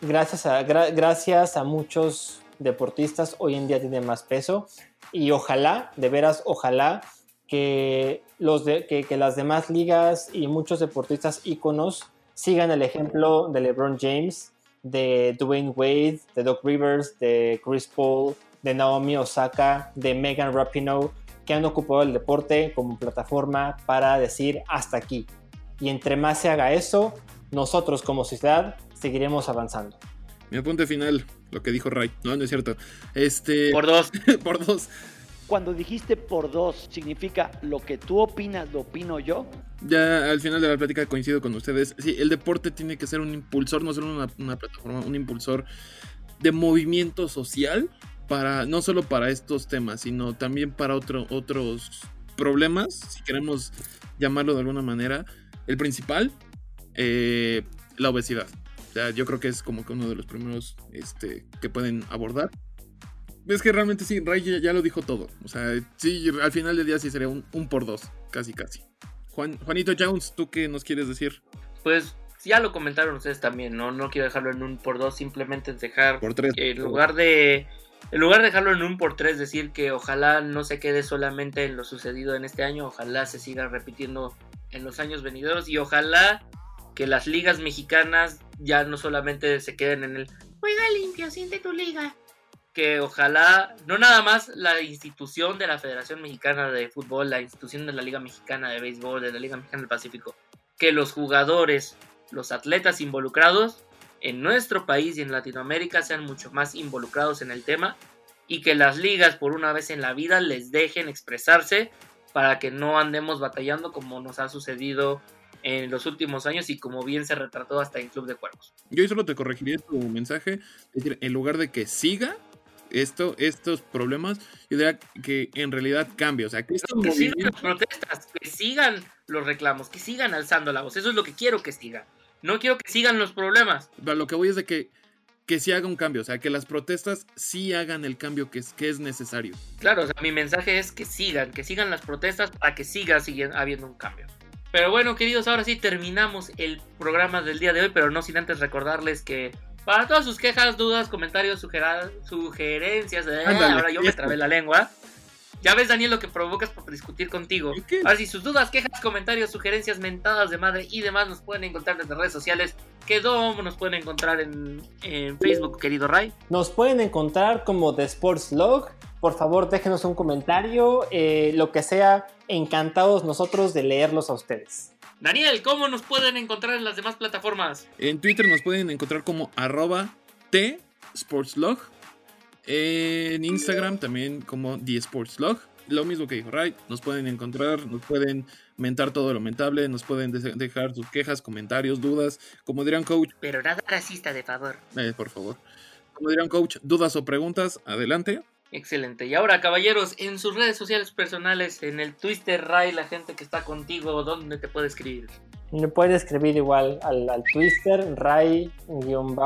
gracias a, gra- gracias a muchos deportistas hoy en día tiene más peso y ojalá, de veras, ojalá que, los que, que las demás ligas y muchos deportistas íconos sigan el ejemplo de LeBron James, de Dwayne Wade, de Doc Rivers, de Chris Paul, de Naomi Osaka, de Megan Rapinoe, que han ocupado el deporte como plataforma para decir hasta aquí. Y entre más se haga eso, nosotros como sociedad seguiremos avanzando. Mi apunte final, lo que dijo Ray. No, no es cierto. Este, Por dos. por dos. Cuando dijiste por dos, ¿significa lo que tú opinas, lo opino yo? Ya al final de la plática coincido con ustedes. Sí, el deporte tiene que ser un impulsor, no solo una, una plataforma, un impulsor de movimiento social para no solo para estos temas, sino también para otro- otros problemas, si queremos llamarlo de alguna manera. El principal, eh, la obesidad. O sea, yo creo que es como que uno de los primeros este, que pueden abordar. Es que realmente sí, Ray ya, ya lo dijo todo. O sea, sí, al final del día sí sería un, un por dos, casi casi. Juan, Juanito Jones, ¿tú qué nos quieres decir? Pues ya lo comentaron ustedes también, ¿no? No quiero dejarlo en un por dos, simplemente dejar Por tres. en lugar de en lugar de dejarlo en un por tres, decir que ojalá no se quede solamente en lo sucedido en este año, ojalá se siga repitiendo en los años venideros y ojalá que las ligas mexicanas ya no solamente se queden en el juega limpio, siente tu liga. Que ojalá, no nada más la institución de la Federación Mexicana de Fútbol, la institución de la Liga Mexicana de Béisbol, de la Liga Mexicana del Pacífico, que los jugadores, los atletas involucrados en nuestro país y en Latinoamérica sean mucho más involucrados en el tema y que las ligas por una vez en la vida les dejen expresarse para que no andemos batallando como nos ha sucedido en los últimos años y como bien se retrató hasta en Club de Cuervos. Yo solo te corregiría tu mensaje. Es decir, en lugar de que siga esto, estos problemas, yo diría que en realidad cambie. O sea, que estos Que sigan las protestas, que sigan los reclamos, que sigan alzando la voz. Eso es lo que quiero que siga. No quiero que sigan los problemas. Pero lo que voy es de que, que sí haga un cambio. O sea, que las protestas sí hagan el cambio que es, que es necesario. Claro, o sea, mi mensaje es que sigan, que sigan las protestas para que siga siguen- habiendo un cambio. Pero bueno, queridos, ahora sí terminamos el programa del día de hoy, pero no sin antes recordarles que para todas sus quejas, dudas, comentarios, sugerencias, eh, Ándale, ahora yo me trabé la lengua. Ya ves, Daniel, lo que provocas por discutir contigo. ¿Y qué? Ahora sí, sus dudas, quejas, comentarios, sugerencias, mentadas de madre y demás nos pueden encontrar en las redes sociales. Que ¿Dónde nos pueden encontrar en, en Facebook, querido Ray? Nos pueden encontrar como The Sports Log. Por favor, déjenos un comentario, eh, lo que sea. Encantados nosotros de leerlos a ustedes. Daniel, ¿cómo nos pueden encontrar en las demás plataformas? En Twitter nos pueden encontrar como arroba T Sportslog. En Instagram también como The Sportslog. Lo mismo que dijo Ray, nos pueden encontrar, nos pueden mentar todo lo mentable, nos pueden de- dejar sus quejas, comentarios, dudas. Como dirán coach, Pero nada racista, de favor. eh, por favor. Como dirán coach, dudas o preguntas, adelante. Excelente. Y ahora, caballeros, en sus redes sociales personales, en el Twitter, Ray, la gente que está contigo, ¿dónde te puede escribir? Me puede escribir igual al, al Twitter, Ray-RODZ.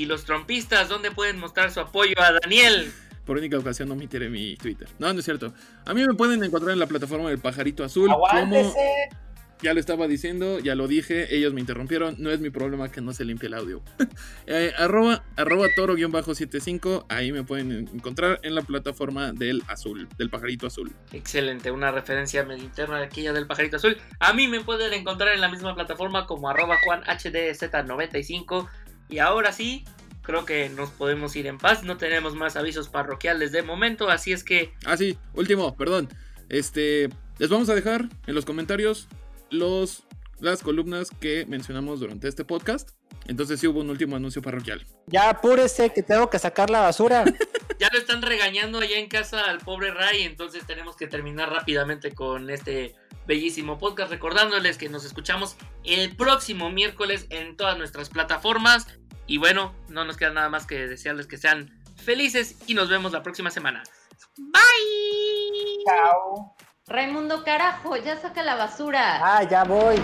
Y los trompistas, ¿dónde pueden mostrar su apoyo a Daniel? Por única ocasión no omitiré mi Twitter. No, no es cierto. A mí me pueden encontrar en la plataforma del Pajarito Azul. como ya lo estaba diciendo, ya lo dije, ellos me interrumpieron. No es mi problema que no se limpie el audio. Eh, arroba, arroba toro-75. Ahí me pueden encontrar en la plataforma del azul, del Pajarito Azul. Excelente, una referencia medio interna de aquella del pajarito azul. A mí me pueden encontrar en la misma plataforma como arroba juanhdz95. Y ahora sí, creo que nos podemos ir en paz. No tenemos más avisos parroquiales de momento, así es que Ah, sí, último, perdón. Este, les vamos a dejar en los comentarios los, las columnas que mencionamos durante este podcast. Entonces sí hubo un último anuncio parroquial. Ya apúrese que tengo que sacar la basura. ya lo están regañando allá en casa al pobre Ray, entonces tenemos que terminar rápidamente con este bellísimo podcast recordándoles que nos escuchamos el próximo miércoles en todas nuestras plataformas y bueno, no nos queda nada más que desearles que sean felices y nos vemos la próxima semana. Bye. Chao. Raimundo, carajo, ya saca la basura. Ah, ya voy.